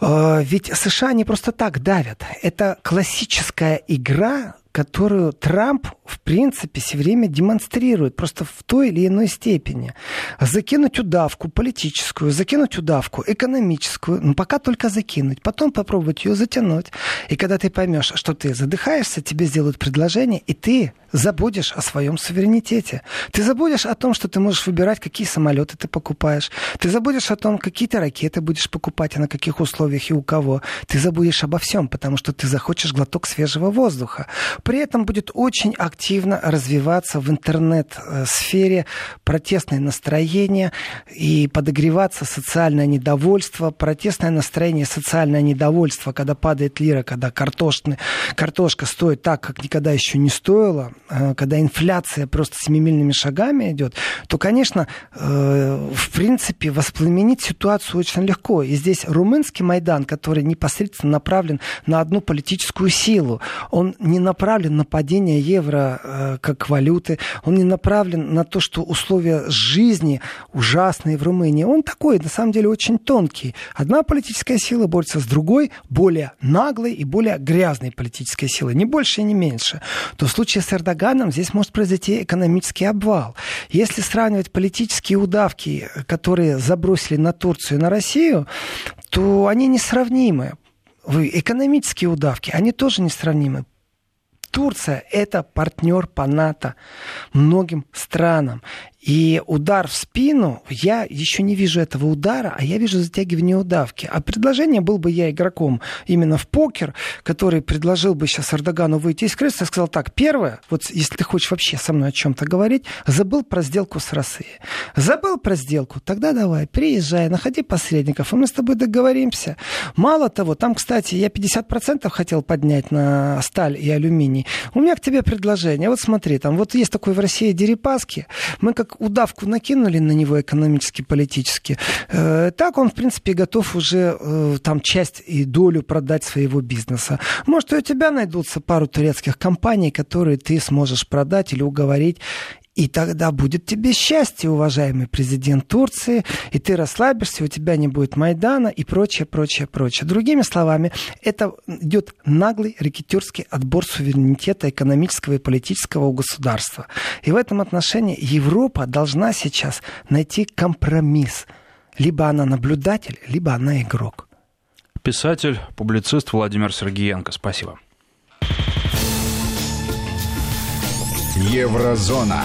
А, ведь США не просто так давят. Это классическая игра которую Трамп, в принципе, все время демонстрирует, просто в той или иной степени. Закинуть удавку политическую, закинуть удавку экономическую, но пока только закинуть, потом попробовать ее затянуть. И когда ты поймешь, что ты задыхаешься, тебе сделают предложение, и ты забудешь о своем суверенитете. Ты забудешь о том, что ты можешь выбирать, какие самолеты ты покупаешь. Ты забудешь о том, какие ты ракеты будешь покупать, и на каких условиях и у кого. Ты забудешь обо всем, потому что ты захочешь глоток свежего воздуха. При этом будет очень активно развиваться в интернет-сфере протестное настроение и подогреваться социальное недовольство, протестное настроение, социальное недовольство, когда падает лира, когда картошный, картошка стоит так, как никогда еще не стоила, когда инфляция просто семимильными шагами идет, то, конечно, э, в принципе, воспламенить ситуацию очень легко. И здесь румынский Майдан, который непосредственно направлен на одну политическую силу, он не направлен направлен на падение евро э, как валюты, он не направлен на то, что условия жизни ужасные в Румынии. Он такой, на самом деле, очень тонкий. Одна политическая сила борется с другой, более наглой и более грязной политической силой. Не больше и не меньше. То в случае с Эрдоганом здесь может произойти экономический обвал. Если сравнивать политические удавки, которые забросили на Турцию и на Россию, то они несравнимы. Экономические удавки, они тоже несравнимы. Турция – это партнер по НАТО многим странам. И удар в спину, я еще не вижу этого удара, а я вижу затягивание удавки. А предложение был бы я игроком именно в покер, который предложил бы сейчас Эрдогану выйти из кресла и сказал так, первое, вот если ты хочешь вообще со мной о чем-то говорить, забыл про сделку с Россией. Забыл про сделку, тогда давай, приезжай, находи посредников, и мы с тобой договоримся. Мало того, там, кстати, я 50% хотел поднять на сталь и алюминий. У меня к тебе предложение. Вот смотри, там вот есть такой в России Дерипаски. Мы как удавку накинули на него экономически, политически. Э, так он, в принципе, готов уже э, там часть и долю продать своего бизнеса. Может, у тебя найдутся пару турецких компаний, которые ты сможешь продать или уговорить. И тогда будет тебе счастье, уважаемый президент Турции, и ты расслабишься, у тебя не будет Майдана и прочее, прочее, прочее. Другими словами, это идет наглый рекетюрский отбор суверенитета экономического и политического у государства. И в этом отношении Европа должна сейчас найти компромисс. Либо она наблюдатель, либо она игрок. Писатель, публицист Владимир Сергеенко. Спасибо. Еврозона.